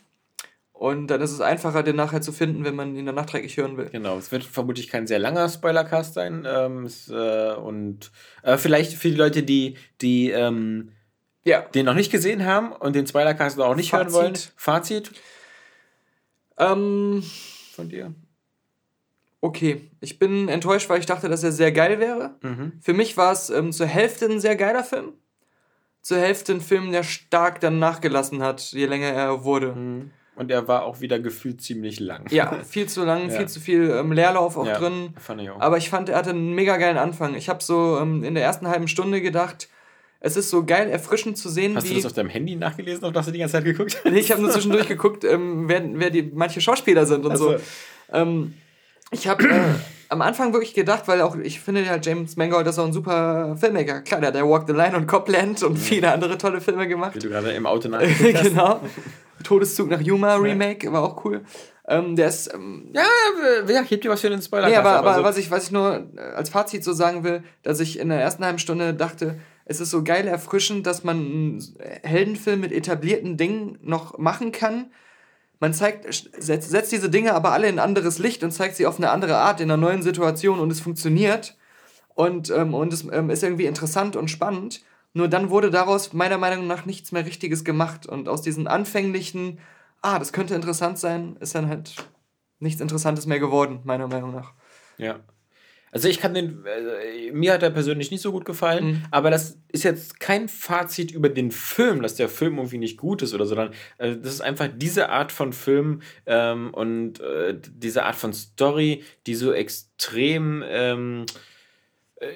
Und dann ist es einfacher, den nachher zu finden, wenn man ihn dann nachträglich hören will. Genau, es wird vermutlich kein sehr langer Spoilercast sein. Ähm, es, äh, und äh, vielleicht für die Leute, die, die ähm, Ja. den noch nicht gesehen haben und den Spoilercast auch nicht hören Fazit. wollen. Fazit Ähm, von dir? okay. Ich bin enttäuscht, weil ich dachte, dass er sehr geil wäre. Mhm. Für mich war es ähm, zur Hälfte ein sehr geiler Film. Zur Hälfte ein Film, der stark dann nachgelassen hat, je länger er wurde. Und er war auch wieder gefühlt ziemlich lang. Ja, viel zu lang, Ja. viel zu viel ähm, Leerlauf auch Ja, drin. Fand ich auch. Aber ich fand, er hatte einen mega geilen Anfang. Ich habe so ähm, in der ersten halben Stunde gedacht, es ist so geil, erfrischend zu sehen, Hast du wie. das auf deinem Handy nachgelesen, auf das du die ganze Zeit geguckt hast? Nee, ich habe nur zwischendurch geguckt, ähm, wer, wer die manche Schauspieler sind und so. Also, Ähm, ich habe äh, am Anfang wirklich gedacht, weil auch ich finde ja James Mangold ist auch ein super Filmmaker. Klar, der hat Walk the Line und Copland und viele andere tolle Filme gemacht. wie du gerade im Auto nachgeguckt genau. Todeszug nach Yuma Remake war auch cool. Ähm, der ist ähm, Ja, ja, hebt dir was für den Spoiler. Nee, aber, aber so, was, ich, was ich nur äh, als Fazit so sagen will, dass ich in der ersten halben Stunde dachte, es ist so geil erfrischend, dass man einen Heldenfilm mit etablierten Dingen noch machen kann. Man zeigt, setzt, setzt diese Dinge aber alle in ein anderes Licht und zeigt sie auf eine andere Art in einer neuen Situation und es funktioniert. Und, ähm, und es ähm, ist irgendwie interessant und spannend. Nur dann wurde daraus meiner Meinung nach nichts mehr Richtiges gemacht. Und aus diesen anfänglichen, ah, das könnte interessant sein, ist dann halt nichts Interessantes mehr geworden, meiner Meinung nach. Ja. Also ich kann den, äh, mir hat er persönlich nicht so gut gefallen, Mhm. aber das ist jetzt kein Fazit über den Film, dass der Film irgendwie nicht gut ist oder so, sondern äh, das ist einfach diese Art von Film ähm, und äh, diese Art von Story, die so extrem, ähm, äh,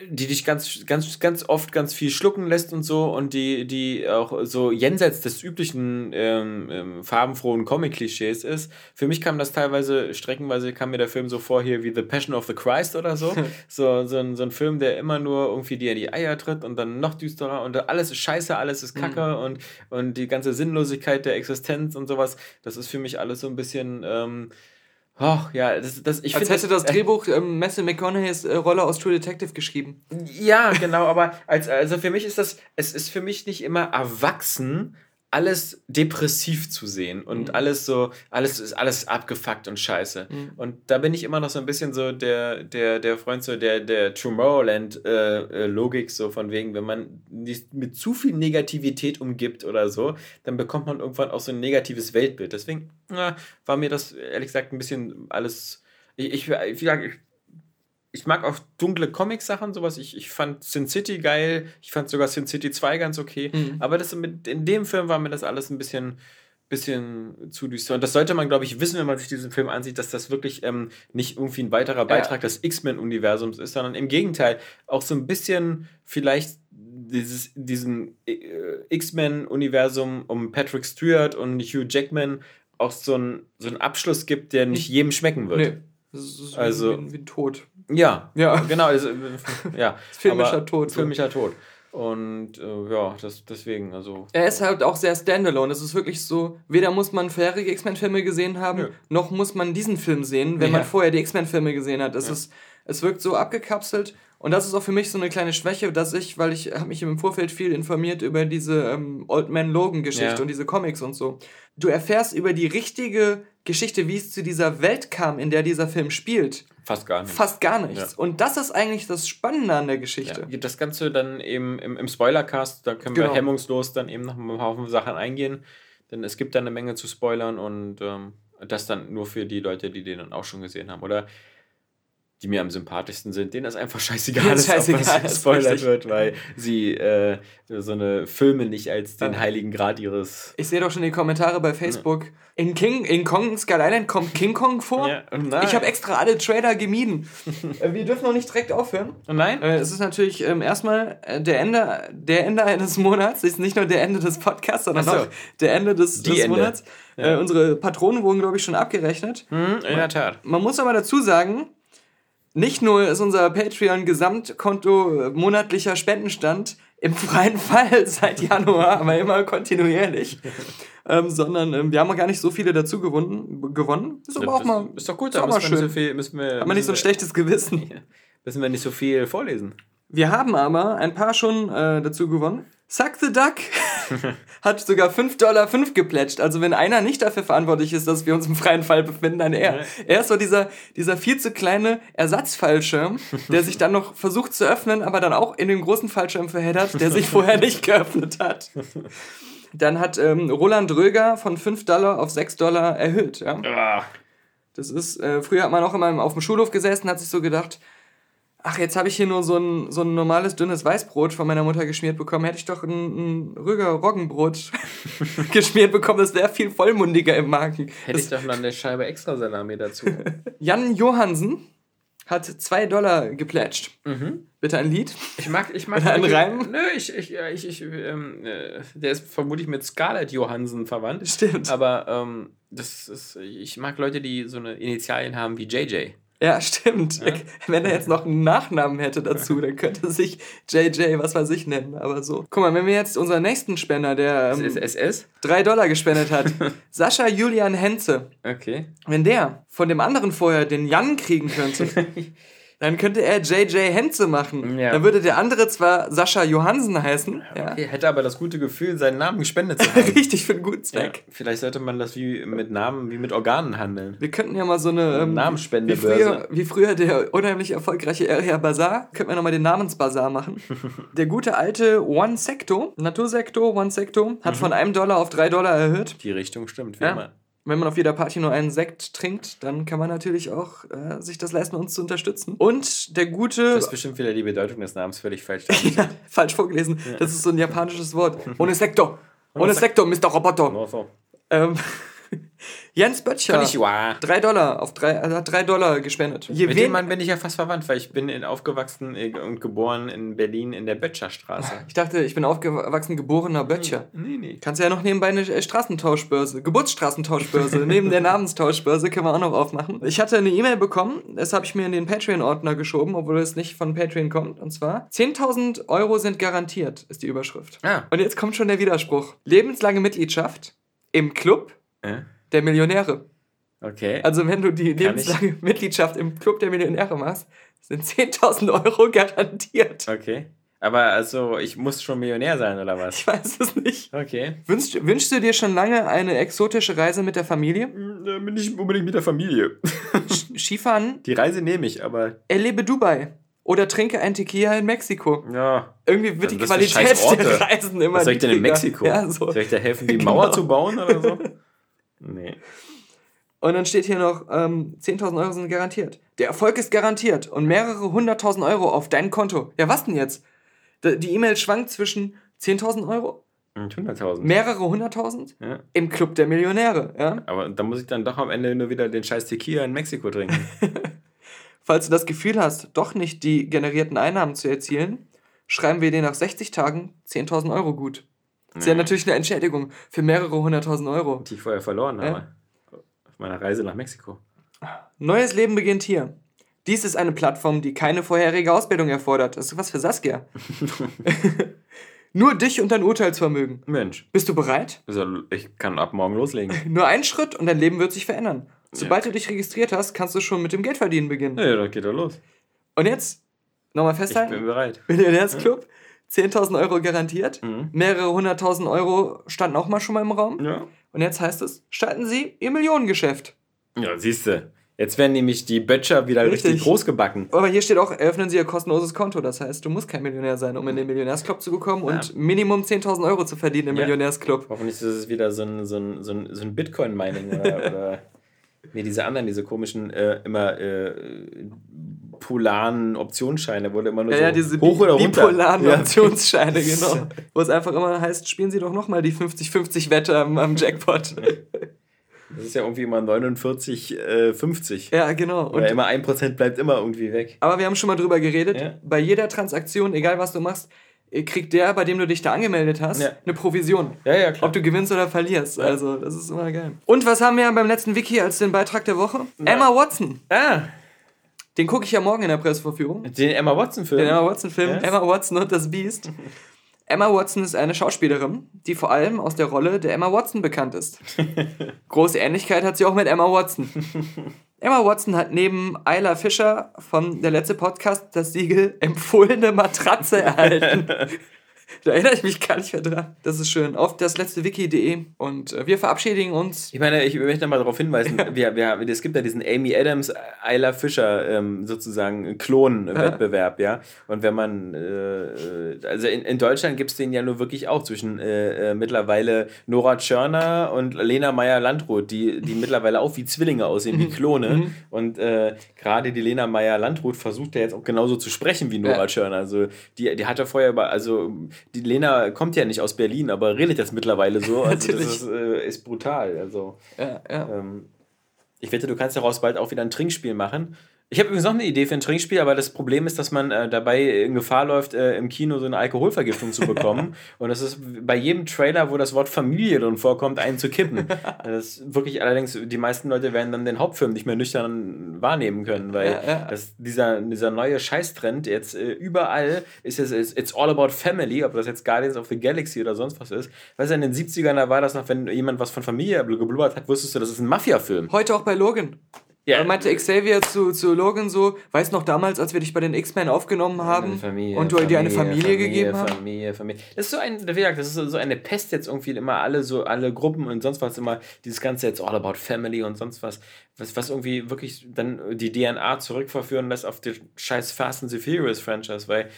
die dich ganz, ganz, ganz oft ganz viel schlucken lässt und so und die, die auch so jenseits des üblichen ähm, ähm, farbenfrohen Comic-Klischees ist. Für mich kam das teilweise, streckenweise kam mir der Film so vor hier wie The Passion of the Christ oder so. so, so, ein, so ein Film, der immer nur irgendwie dir in die Eier tritt und dann noch düsterer und alles ist scheiße, alles ist kacke und, und die ganze Sinnlosigkeit der Existenz und sowas, das ist für mich alles so ein bisschen. Ähm, Oh, ja, das, das, ich Als finde hätte das Drehbuch ähm, Matthew McConaughey's äh, Rolle aus True Detective geschrieben. Ja, genau, aber als, also für mich ist das, es ist für mich nicht immer erwachsen, alles depressiv zu sehen und Mhm. alles so, alles ist alles abgefuckt und scheiße. Und da bin ich immer noch so ein bisschen so der, der, der Freund so der, der Tomorrowland-Logik, so von wegen, wenn man nicht mit zu viel Negativität umgibt oder so, dann bekommt man irgendwann auch so ein negatives Weltbild. Deswegen na, war mir das ehrlich gesagt ein bisschen alles. Ich, ich, ich ich mag auch dunkle Comic-Sachen, sowas. Ich, ich fand Sin City geil. Ich fand sogar Sin City 2 ganz okay. Mhm. Aber das mit, in dem Film war mir das alles ein bisschen, bisschen zu düster. Und das sollte man, glaube ich, wissen, wenn man sich diesen Film ansieht, dass das wirklich ähm, nicht irgendwie ein weiterer Beitrag des X-Men-Universums ist, sondern im Gegenteil auch so ein bisschen vielleicht dieses, diesen äh, X-Men-Universum um Patrick Stewart und Hugh Jackman auch so einen so einen Abschluss gibt, der nicht jedem schmecken wird. Nee. Ist Also- wie, wie ein Tod. Ja, Ja. genau. Also, ja. Filmischer Tod, so. Filmischer Tod. Und äh, ja, das, deswegen, also. Er ist halt auch sehr standalone. Es ist wirklich so, weder muss man vorherige X-Men-Filme gesehen haben, Nö. noch muss man diesen Film sehen, wenn Ja. man vorher die X-Men-Filme gesehen hat. Es, ist, es wirkt so abgekapselt. Und das ist auch für mich so eine kleine Schwäche, dass ich, weil ich habe mich im Vorfeld viel informiert über diese ähm, Old Man Logan-Geschichte Ja. und diese Comics und so. Du erfährst über die richtige Geschichte, wie es zu dieser Welt kam, in der dieser Film spielt, Fast gar nicht. fast gar nichts. Ja. Und das ist eigentlich das Spannende an der Geschichte. Ja, das Ganze dann eben im, im Spoilercast, da können Genau. wir hemmungslos dann eben noch einen Haufen Sachen eingehen. Denn es gibt da eine Menge zu spoilern und ähm, das dann nur für die Leute, die den dann auch schon gesehen haben. Oder die mir am sympathischsten sind, denen das einfach scheißegal Ja, ist, scheißegal, ob ist gespoilert wird, weil sie äh, so eine Filme nicht als den Ja. heiligen Grad ihres. Ich sehe doch schon die Kommentare bei Facebook. In King, in Kong Skull Island kommt King Kong vor. Ja, ich habe extra alle Trailer gemieden. Äh, Wir dürfen noch nicht direkt aufhören. Nein? Äh, Es ist natürlich ähm, erstmal äh, der Ende, der Ende eines Monats. Ist nicht nur der Ende des Podcasts, sondern so. auch der Ende des, des Ende. Monats. Äh, unsere Patronen wurden, glaube ich, schon abgerechnet. Hm, in der Tat. Man muss aber dazu sagen, nicht nur ist unser Patreon-Gesamtkonto äh, monatlicher Spendenstand im freien Fall seit Januar, aber immer kontinuierlich, ähm, sondern ähm, wir haben auch gar nicht so viele dazu gewonnen. gewonnen. Ist aber auch mal, ist doch gut, ist da auch mal müssen wir, schön. so viel, müssen wir, Hat man nicht so ein schlechtes Gewissen. wir, müssen wir nicht so viel vorlesen. Wir haben aber ein paar schon äh, dazu gewonnen. Suck the Duck hat sogar 5,5 Dollar geplätscht. Also wenn einer nicht dafür verantwortlich ist, dass wir uns im freien Fall befinden, dann er. Er ist so dieser, dieser viel zu kleine Ersatzfallschirm, der sich dann noch versucht zu öffnen, aber dann auch in den großen Fallschirm verheddert, der sich vorher nicht geöffnet hat. Dann hat ähm, Roland Röger von 5 Dollar auf 6 Dollar erhöht. Ja? Ah, Das ist, äh, früher hat man auch immer auf dem Schulhof gesessen, hat sich so gedacht, ach, jetzt habe ich hier nur so ein, so ein normales dünnes Weißbrot von meiner Mutter geschmiert bekommen. Hätte ich doch ein, ein Rüger Roggenbrot geschmiert bekommen, das wäre viel vollmundiger im Magen. Hätte ich doch noch eine Scheibe extra Salami dazu. Jan Johansen hat 2 Dollar geplätscht. Bitte ein Lied. Ich mag, ich mag. Oder ein wirklich- Reim? Nö, ich, ich, ich, ich ähm, äh, der ist vermutlich mit Scarlett Johansson verwandt. Stimmt. Aber ähm, das ist, ich mag Leute, die so eine Initialien haben wie JJ. Ja, stimmt. Wenn er jetzt noch einen Nachnamen hätte dazu, dann könnte sich JJ, was weiß ich, nennen. Aber so. Guck mal, wenn wir jetzt unseren nächsten Spender, der ähm, ist SS? 3 Dollar gespendet hat, Sascha Julian Henze, Okay. Wenn der von dem anderen vorher den Jan kriegen könnte, dann könnte er JJ Henze machen. Ja. Dann würde der andere zwar Sascha Johansen heißen. Ja. Okay, hätte aber das gute Gefühl, seinen Namen gespendet zu haben. Richtig für einen guten ja, Zweck. vielleicht sollte man das wie mit Namen, wie mit Organen handeln. Wir könnten ja mal so eine ähm, wie, Namenspendebörse. früher, wie früher der unheimlich erfolgreiche Area Bazaar, könnten wir nochmal den Namensbazar machen. der gute alte One Secto, Natursektor One Secto, hat von einem Dollar auf drei Dollar erhöht. Die Richtung stimmt, wie Ja. immer. Wenn man auf jeder Party nur einen Sekt trinkt, dann kann man natürlich auch äh, sich das leisten, uns zu unterstützen. Und der gute. Du hast bestimmt wieder die Bedeutung des Namens völlig falsch. Ja, falsch vorgelesen. Das ist so ein japanisches Wort. Ohne Sektor. Ohne Sektor, Mr. Roboter. Nur so. Ähm, Jens Böttcher. Konnichiwa. Drei Dollar auf drei, also hat drei Dollar gespendet. Je Mit dem Mann bin ich ja fast verwandt, weil ich bin in, aufgewachsen äh, und geboren in Berlin in der Böttcherstraße. ich dachte, ich bin aufgewachsen geborener Böttcher. Nee, nee. Kannst ja noch nebenbei eine äh, Straßentauschbörse, Geburtsstraßentauschbörse, neben der Namenstauschbörse können wir auch noch aufmachen. Ich hatte eine E-Mail bekommen, das habe ich mir in den Patreon-Ordner geschoben, obwohl es nicht von Patreon kommt. Und zwar, 10.000 Euro sind garantiert, ist die Überschrift. Ah. Und jetzt kommt schon der Widerspruch. Lebenslange Mitgliedschaft im Club Äh? Der Millionäre. Okay. Also wenn du die lebenslange Mitgliedschaft im Club der Millionäre machst, sind 10.000 Euro garantiert. okay. Aber also, ich muss schon Millionär sein, oder was? Ich weiß es nicht. Okay. Wünschst, wünschst du dir schon lange eine exotische Reise mit der Familie? Da bin ich unbedingt mit der Familie. Skifahren? Die Reise nehme ich, aber Erlebe Dubai. Oder trinke ein Tequila in Mexiko. ja. Irgendwie wird die Qualität der Reisen immer Was soll ich denn in. Mexiko? Ja, so. Soll ich da helfen, die Genau. Mauer zu bauen oder so? Nee. Und dann steht hier noch, ähm, 10.000 Euro sind garantiert. Der Erfolg ist garantiert und mehrere hunderttausend Euro auf dein Konto. Ja, was denn jetzt? Die E-Mail schwankt zwischen 10.000 Euro, Und 100.000. mehrere hunderttausend Ja. im Club der Millionäre. Ja? Aber da muss ich dann doch am Ende nur wieder den scheiß Tequila in Mexiko trinken. Falls du das Gefühl hast, doch nicht die generierten Einnahmen zu erzielen, schreiben wir dir nach 60 Tagen 10.000 Euro gut. Das ist ja natürlich eine Entschädigung für mehrere hunderttausend Euro. Die ich vorher verloren Ja. habe. Auf meiner Reise nach Mexiko. Neues Leben beginnt hier. Dies ist eine Plattform, die keine vorherige Ausbildung erfordert. Das ist was für Saskia. Nur dich und dein Urteilsvermögen. Mensch. Bist du bereit? Also ich kann ab morgen loslegen. Nur ein Schritt und dein Leben wird sich verändern. Sobald du dich registriert hast, kannst du schon mit dem Geldverdienen beginnen. Ja, dann geht er los. Und jetzt, nochmal Ich bin festhalten, bereit. Millionärsclub, 10.000 Euro garantiert, Mhm. mehrere hunderttausend Euro standen auch mal schon mal im Raum. Ja. Und jetzt heißt es, starten Sie Ihr Millionengeschäft. Ja, siehst du. Jetzt werden nämlich die Böttcher wieder richtig, Richtig. groß gebacken. Aber hier steht auch, eröffnen Sie Ihr kostenloses Konto. Das heißt, du musst kein Millionär sein, um in den Millionärsclub zu bekommen und Minimum 10.000 Euro zu verdienen im Ja. Millionärsclub. Hoffentlich ist es wieder so ein, so ein, so ein, so ein Bitcoin-Mining oder, oder nee, diese anderen, diese komischen, äh, immer äh, polaren Optionsscheine, wurde immer nur Ja, so ja, diese hoch oder runter. bipolaren Ja. Optionsscheine, genau. Wo es einfach immer heißt, spielen Sie doch nochmal die 50-50-Wette am, am Jackpot. Das ist ja irgendwie immer 49, äh, 50. ja, genau. Oder Und, immer 1% bleibt immer irgendwie weg. aber wir haben schon mal drüber geredet, Ja. bei jeder Transaktion, egal was du machst, kriegt der, bei dem du dich da angemeldet hast, Ja. eine Provision. Ja, ja, klar. Ob du gewinnst oder verlierst. Also, das ist immer geil. Und was haben wir beim letzten Wiki als den Beitrag der Woche? Emma Watson. Ah, Den gucke ich ja morgen in der Presseverführung. den Emma Watson-Film. Den Emma Watson-Film. Ja. Emma Watson und das Biest. Emma Watson ist eine Schauspielerin, die vor allem aus der Rolle der Emma Watson bekannt ist. Große Ähnlichkeit hat sie auch mit Emma Watson. Emma Watson hat neben Ayla Fischer von der letzte Podcast das Siegel empfohlene Matratze erhalten. Da erinnere ich mich gar nicht mehr dran. Das ist schön. Auf das letzte Wiki.de und äh, wir verabschieden uns. Ich meine, ich möchte mal darauf hinweisen, wir, wir, es gibt ja diesen Amy Adams, Ayla Fischer ähm, sozusagen Klon-Wettbewerb, ja. Und wenn man, äh, also in, in Deutschland gibt es den ja nur wirklich auch zwischen äh, äh, mittlerweile Nora Tschörner und Lena Meyer-Landrut, die, die mittlerweile auch wie Zwillinge aussehen, wie Klone. Und äh, gerade die Lena Meyer-Landrut versucht ja jetzt auch genauso zu sprechen wie Nora Ja. Tschörner. Also die, die hat ja vorher, über, also die Lena kommt ja nicht aus Berlin, aber redet jetzt mittlerweile so. Also das ist, äh, ist brutal. Also Ja, ja. ähm, ich wette, du kannst daraus bald auch wieder ein Trinkspiel machen. Ich habe übrigens noch eine Idee für ein Trinkspiel, aber das Problem ist, dass man äh, dabei in Gefahr läuft, äh, im Kino so eine Alkoholvergiftung zu bekommen. Und das ist bei jedem Trailer, wo das Wort Familie drin vorkommt, einen zu kippen. Das ist wirklich allerdings, die meisten Leute werden dann den Hauptfilm nicht mehr nüchtern wahrnehmen können, weil Ja, ja. Das, dieser, dieser neue Scheißtrend jetzt äh, überall ist es it's, it's all about family, ob das jetzt Guardians of the Galaxy oder sonst was ist. Weißt du, in den 70ern, da war das noch, wenn jemand was von Familie geblubbert hat, wusstest du, das ist ein Mafia-Film. Heute auch bei Logan. Ja. Da meinte Xavier zu, zu Logan so, weißt noch damals, als wir dich bei den X-Men aufgenommen haben Familie, und du dir eine Familie, gegeben hast? Familie, Familie. Das ist so ein, wie gesagt, das ist so- so eine Pest jetzt irgendwie immer alle so alle Gruppen und sonst was immer dieses ganze jetzt all about family und sonst was, was was irgendwie wirklich dann die DNA zurückverführen lässt auf die scheiß Fast and the Furious Franchise, weil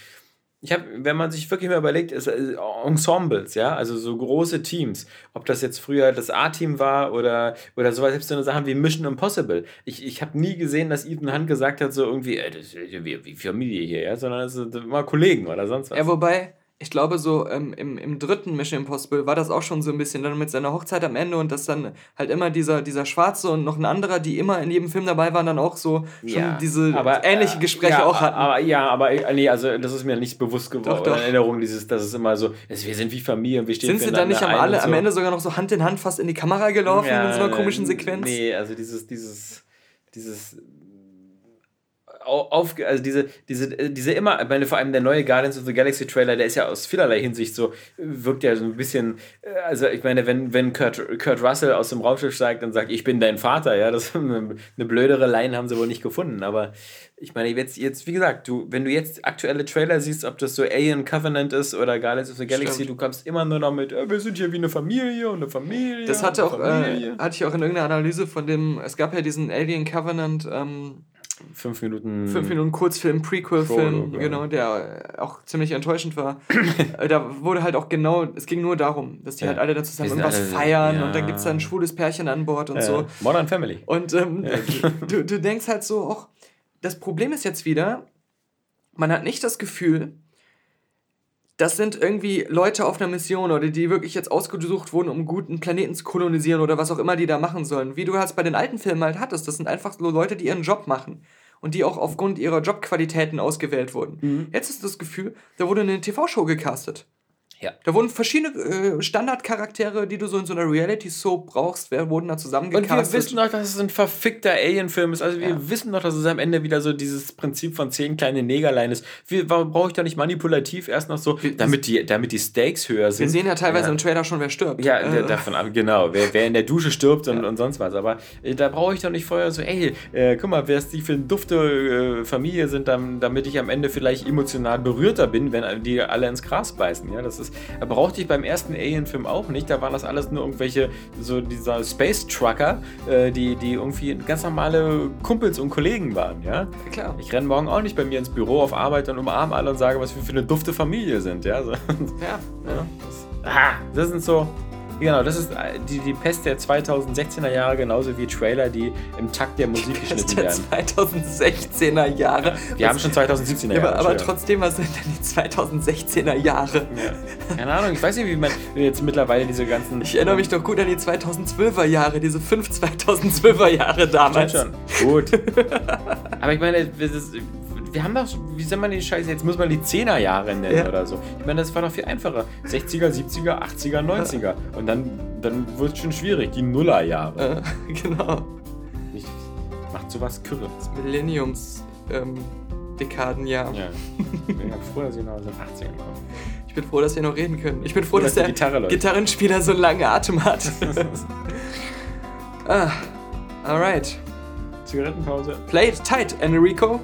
ich habe, wenn man sich wirklich mal überlegt, ist, äh, Ensembles, ja, also so große Teams, ob das jetzt früher das A-Team war oder, oder sowas, selbst so eine Sachen wie Mission Impossible. Ich, ich habe nie gesehen, dass Ethan Hunt gesagt hat, so irgendwie, äh, das ist wie, wie Familie hier, ja, sondern es sind immer Kollegen oder sonst was. Ja, wobei, ich glaube, so ähm, im, im dritten Mission Impossible war das auch schon so ein bisschen dann mit seiner Hochzeit am Ende und dass dann halt immer dieser, dieser Schwarze und noch ein anderer, die immer in jedem Film dabei waren, dann auch so schon diese ähnliche äh, Gespräche ja, auch hatten. Aber, ja, aber äh, nee, also das ist mir nicht bewusst geworden. Doch, doch. In Erinnerung, dieses, dass es immer so, wir sind wie Familie und wir stehen Sind sie dann nicht am, alle, und am so. Ende sogar noch so Hand in Hand fast in die Kamera gelaufen in so einer komischen Sequenz? Nee, also dieses, dieses, dieses auf, also diese, diese, diese immer, ich meine, vor allem der neue Guardians of the Galaxy Trailer, der ist ja aus vielerlei Hinsicht so, wirkt ja so ein bisschen, äh, also ich meine, wenn, wenn Kurt, Kurt Russell aus dem Raumschiff steigt und sagt, ich bin dein Vater, ja, das eine blödere Line haben sie wohl nicht gefunden, aber ich meine, jetzt, jetzt, wie gesagt, du, wenn du jetzt aktuelle Trailer siehst, ob das so Alien Covenant ist oder Guardians of the Galaxy, Stimmt. du kommst immer nur noch mit, äh, wir sind hier wie eine Familie und eine Familie. Das hatte auch, äh, hatte ich auch in irgendeiner Analyse von dem, es gab ja diesen Alien Covenant, ähm, Fünf Minuten. fünf Minuten Kurzfilm, Prequel-Film, ja. genau, der auch ziemlich enttäuschend war. Da wurde halt auch genau, es ging nur darum, dass die Ja. halt alle da zusammen irgendwas alle- feiern ja. und dann gibt es da ein schwules Pärchen an Bord und äh, so. Modern Family. Und ähm, du, du denkst halt so auch, das Problem ist jetzt wieder, man hat nicht das Gefühl, das sind irgendwie Leute auf einer Mission oder die wirklich jetzt ausgesucht wurden, um einen guten Planeten zu kolonisieren oder was auch immer die da machen sollen. Wie du halt bei den alten Filmen halt hattest. Das sind einfach so Leute, die ihren Job machen. und die auch aufgrund ihrer Jobqualitäten ausgewählt wurden. Mhm. Jetzt ist das Gefühl, da wurde eine TV-Show gecastet. Ja. Da wurden verschiedene äh, Standardcharaktere, die du so in so einer Reality-Soap brauchst, wer- wurden da Und zusammengecastet. wir wissen doch, dass es ein verfickter Alien-Film ist. Also wir Ja. wissen doch, dass es am Ende wieder so dieses Prinzip von zehn kleine Negerlein ist. Wie, warum brauche ich da nicht manipulativ erst noch so, damit die, damit die Stakes höher sind? wir sehen ja teilweise Ja. im Trailer schon, wer stirbt. Ja, Äh, davon ab, genau. Wer, wer in der Dusche stirbt und, und sonst was. Aber äh, da brauche ich doch nicht vorher so, ey, äh, guck mal, wer ist die für eine dufte äh, Familie sind, dann, damit ich am Ende vielleicht emotional berührter bin, wenn die alle ins Gras beißen. Ja, das ist, da brauchte ich beim ersten Alien-Film auch nicht. Da waren das alles nur irgendwelche, so dieser Space Trucker, äh, die, die irgendwie ganz normale Kumpels und Kollegen waren, ja. klar. Ich renne morgen auch nicht bei mir ins Büro auf Arbeit und umarme alle und sage, was wir für eine dufte Familie sind, ja. So. Ja, Ja, das, ah, das sind so. Genau, das ist äh, die, die Pest der 2016er Jahre, genauso wie Trailer, die im Takt der Musik ist geschnitten der werden. 2016er Jahre. Wir haben schon 2017er Ja, Jahre. aber, aber trotzdem, was sind denn die 2016er Jahre? Ja. Keine Ahnung, ich weiß nicht, wie man jetzt mittlerweile diese ganzen. Ich erinnere mich doch gut an die 2012er Jahre, diese fünf 2012er Jahre Stimmt damals. schon. Gut. aber ich meine, das, wir haben doch, wie soll man die Scheiße, jetzt muss man die 10er Jahre nennen Ja. oder so. Ich meine, das war doch viel einfacher. 60er, 70er, 80er, 90er. Und dann, dann wird es schon schwierig, die Nullerjahre. Äh, genau. Ich, macht sowas kürre. Das Millenniums ähm, Dekadenjahr. Ja. Ich bin froh, dass ich noch den 80ern komme. Ich bin froh, dass wir noch reden können. Ich bin froh, Froh, dass, der Gitarre. Gitarrenspieler so einen langen Atem hat. ah, alright. Zigarettenpause. Play it tight, Enrico.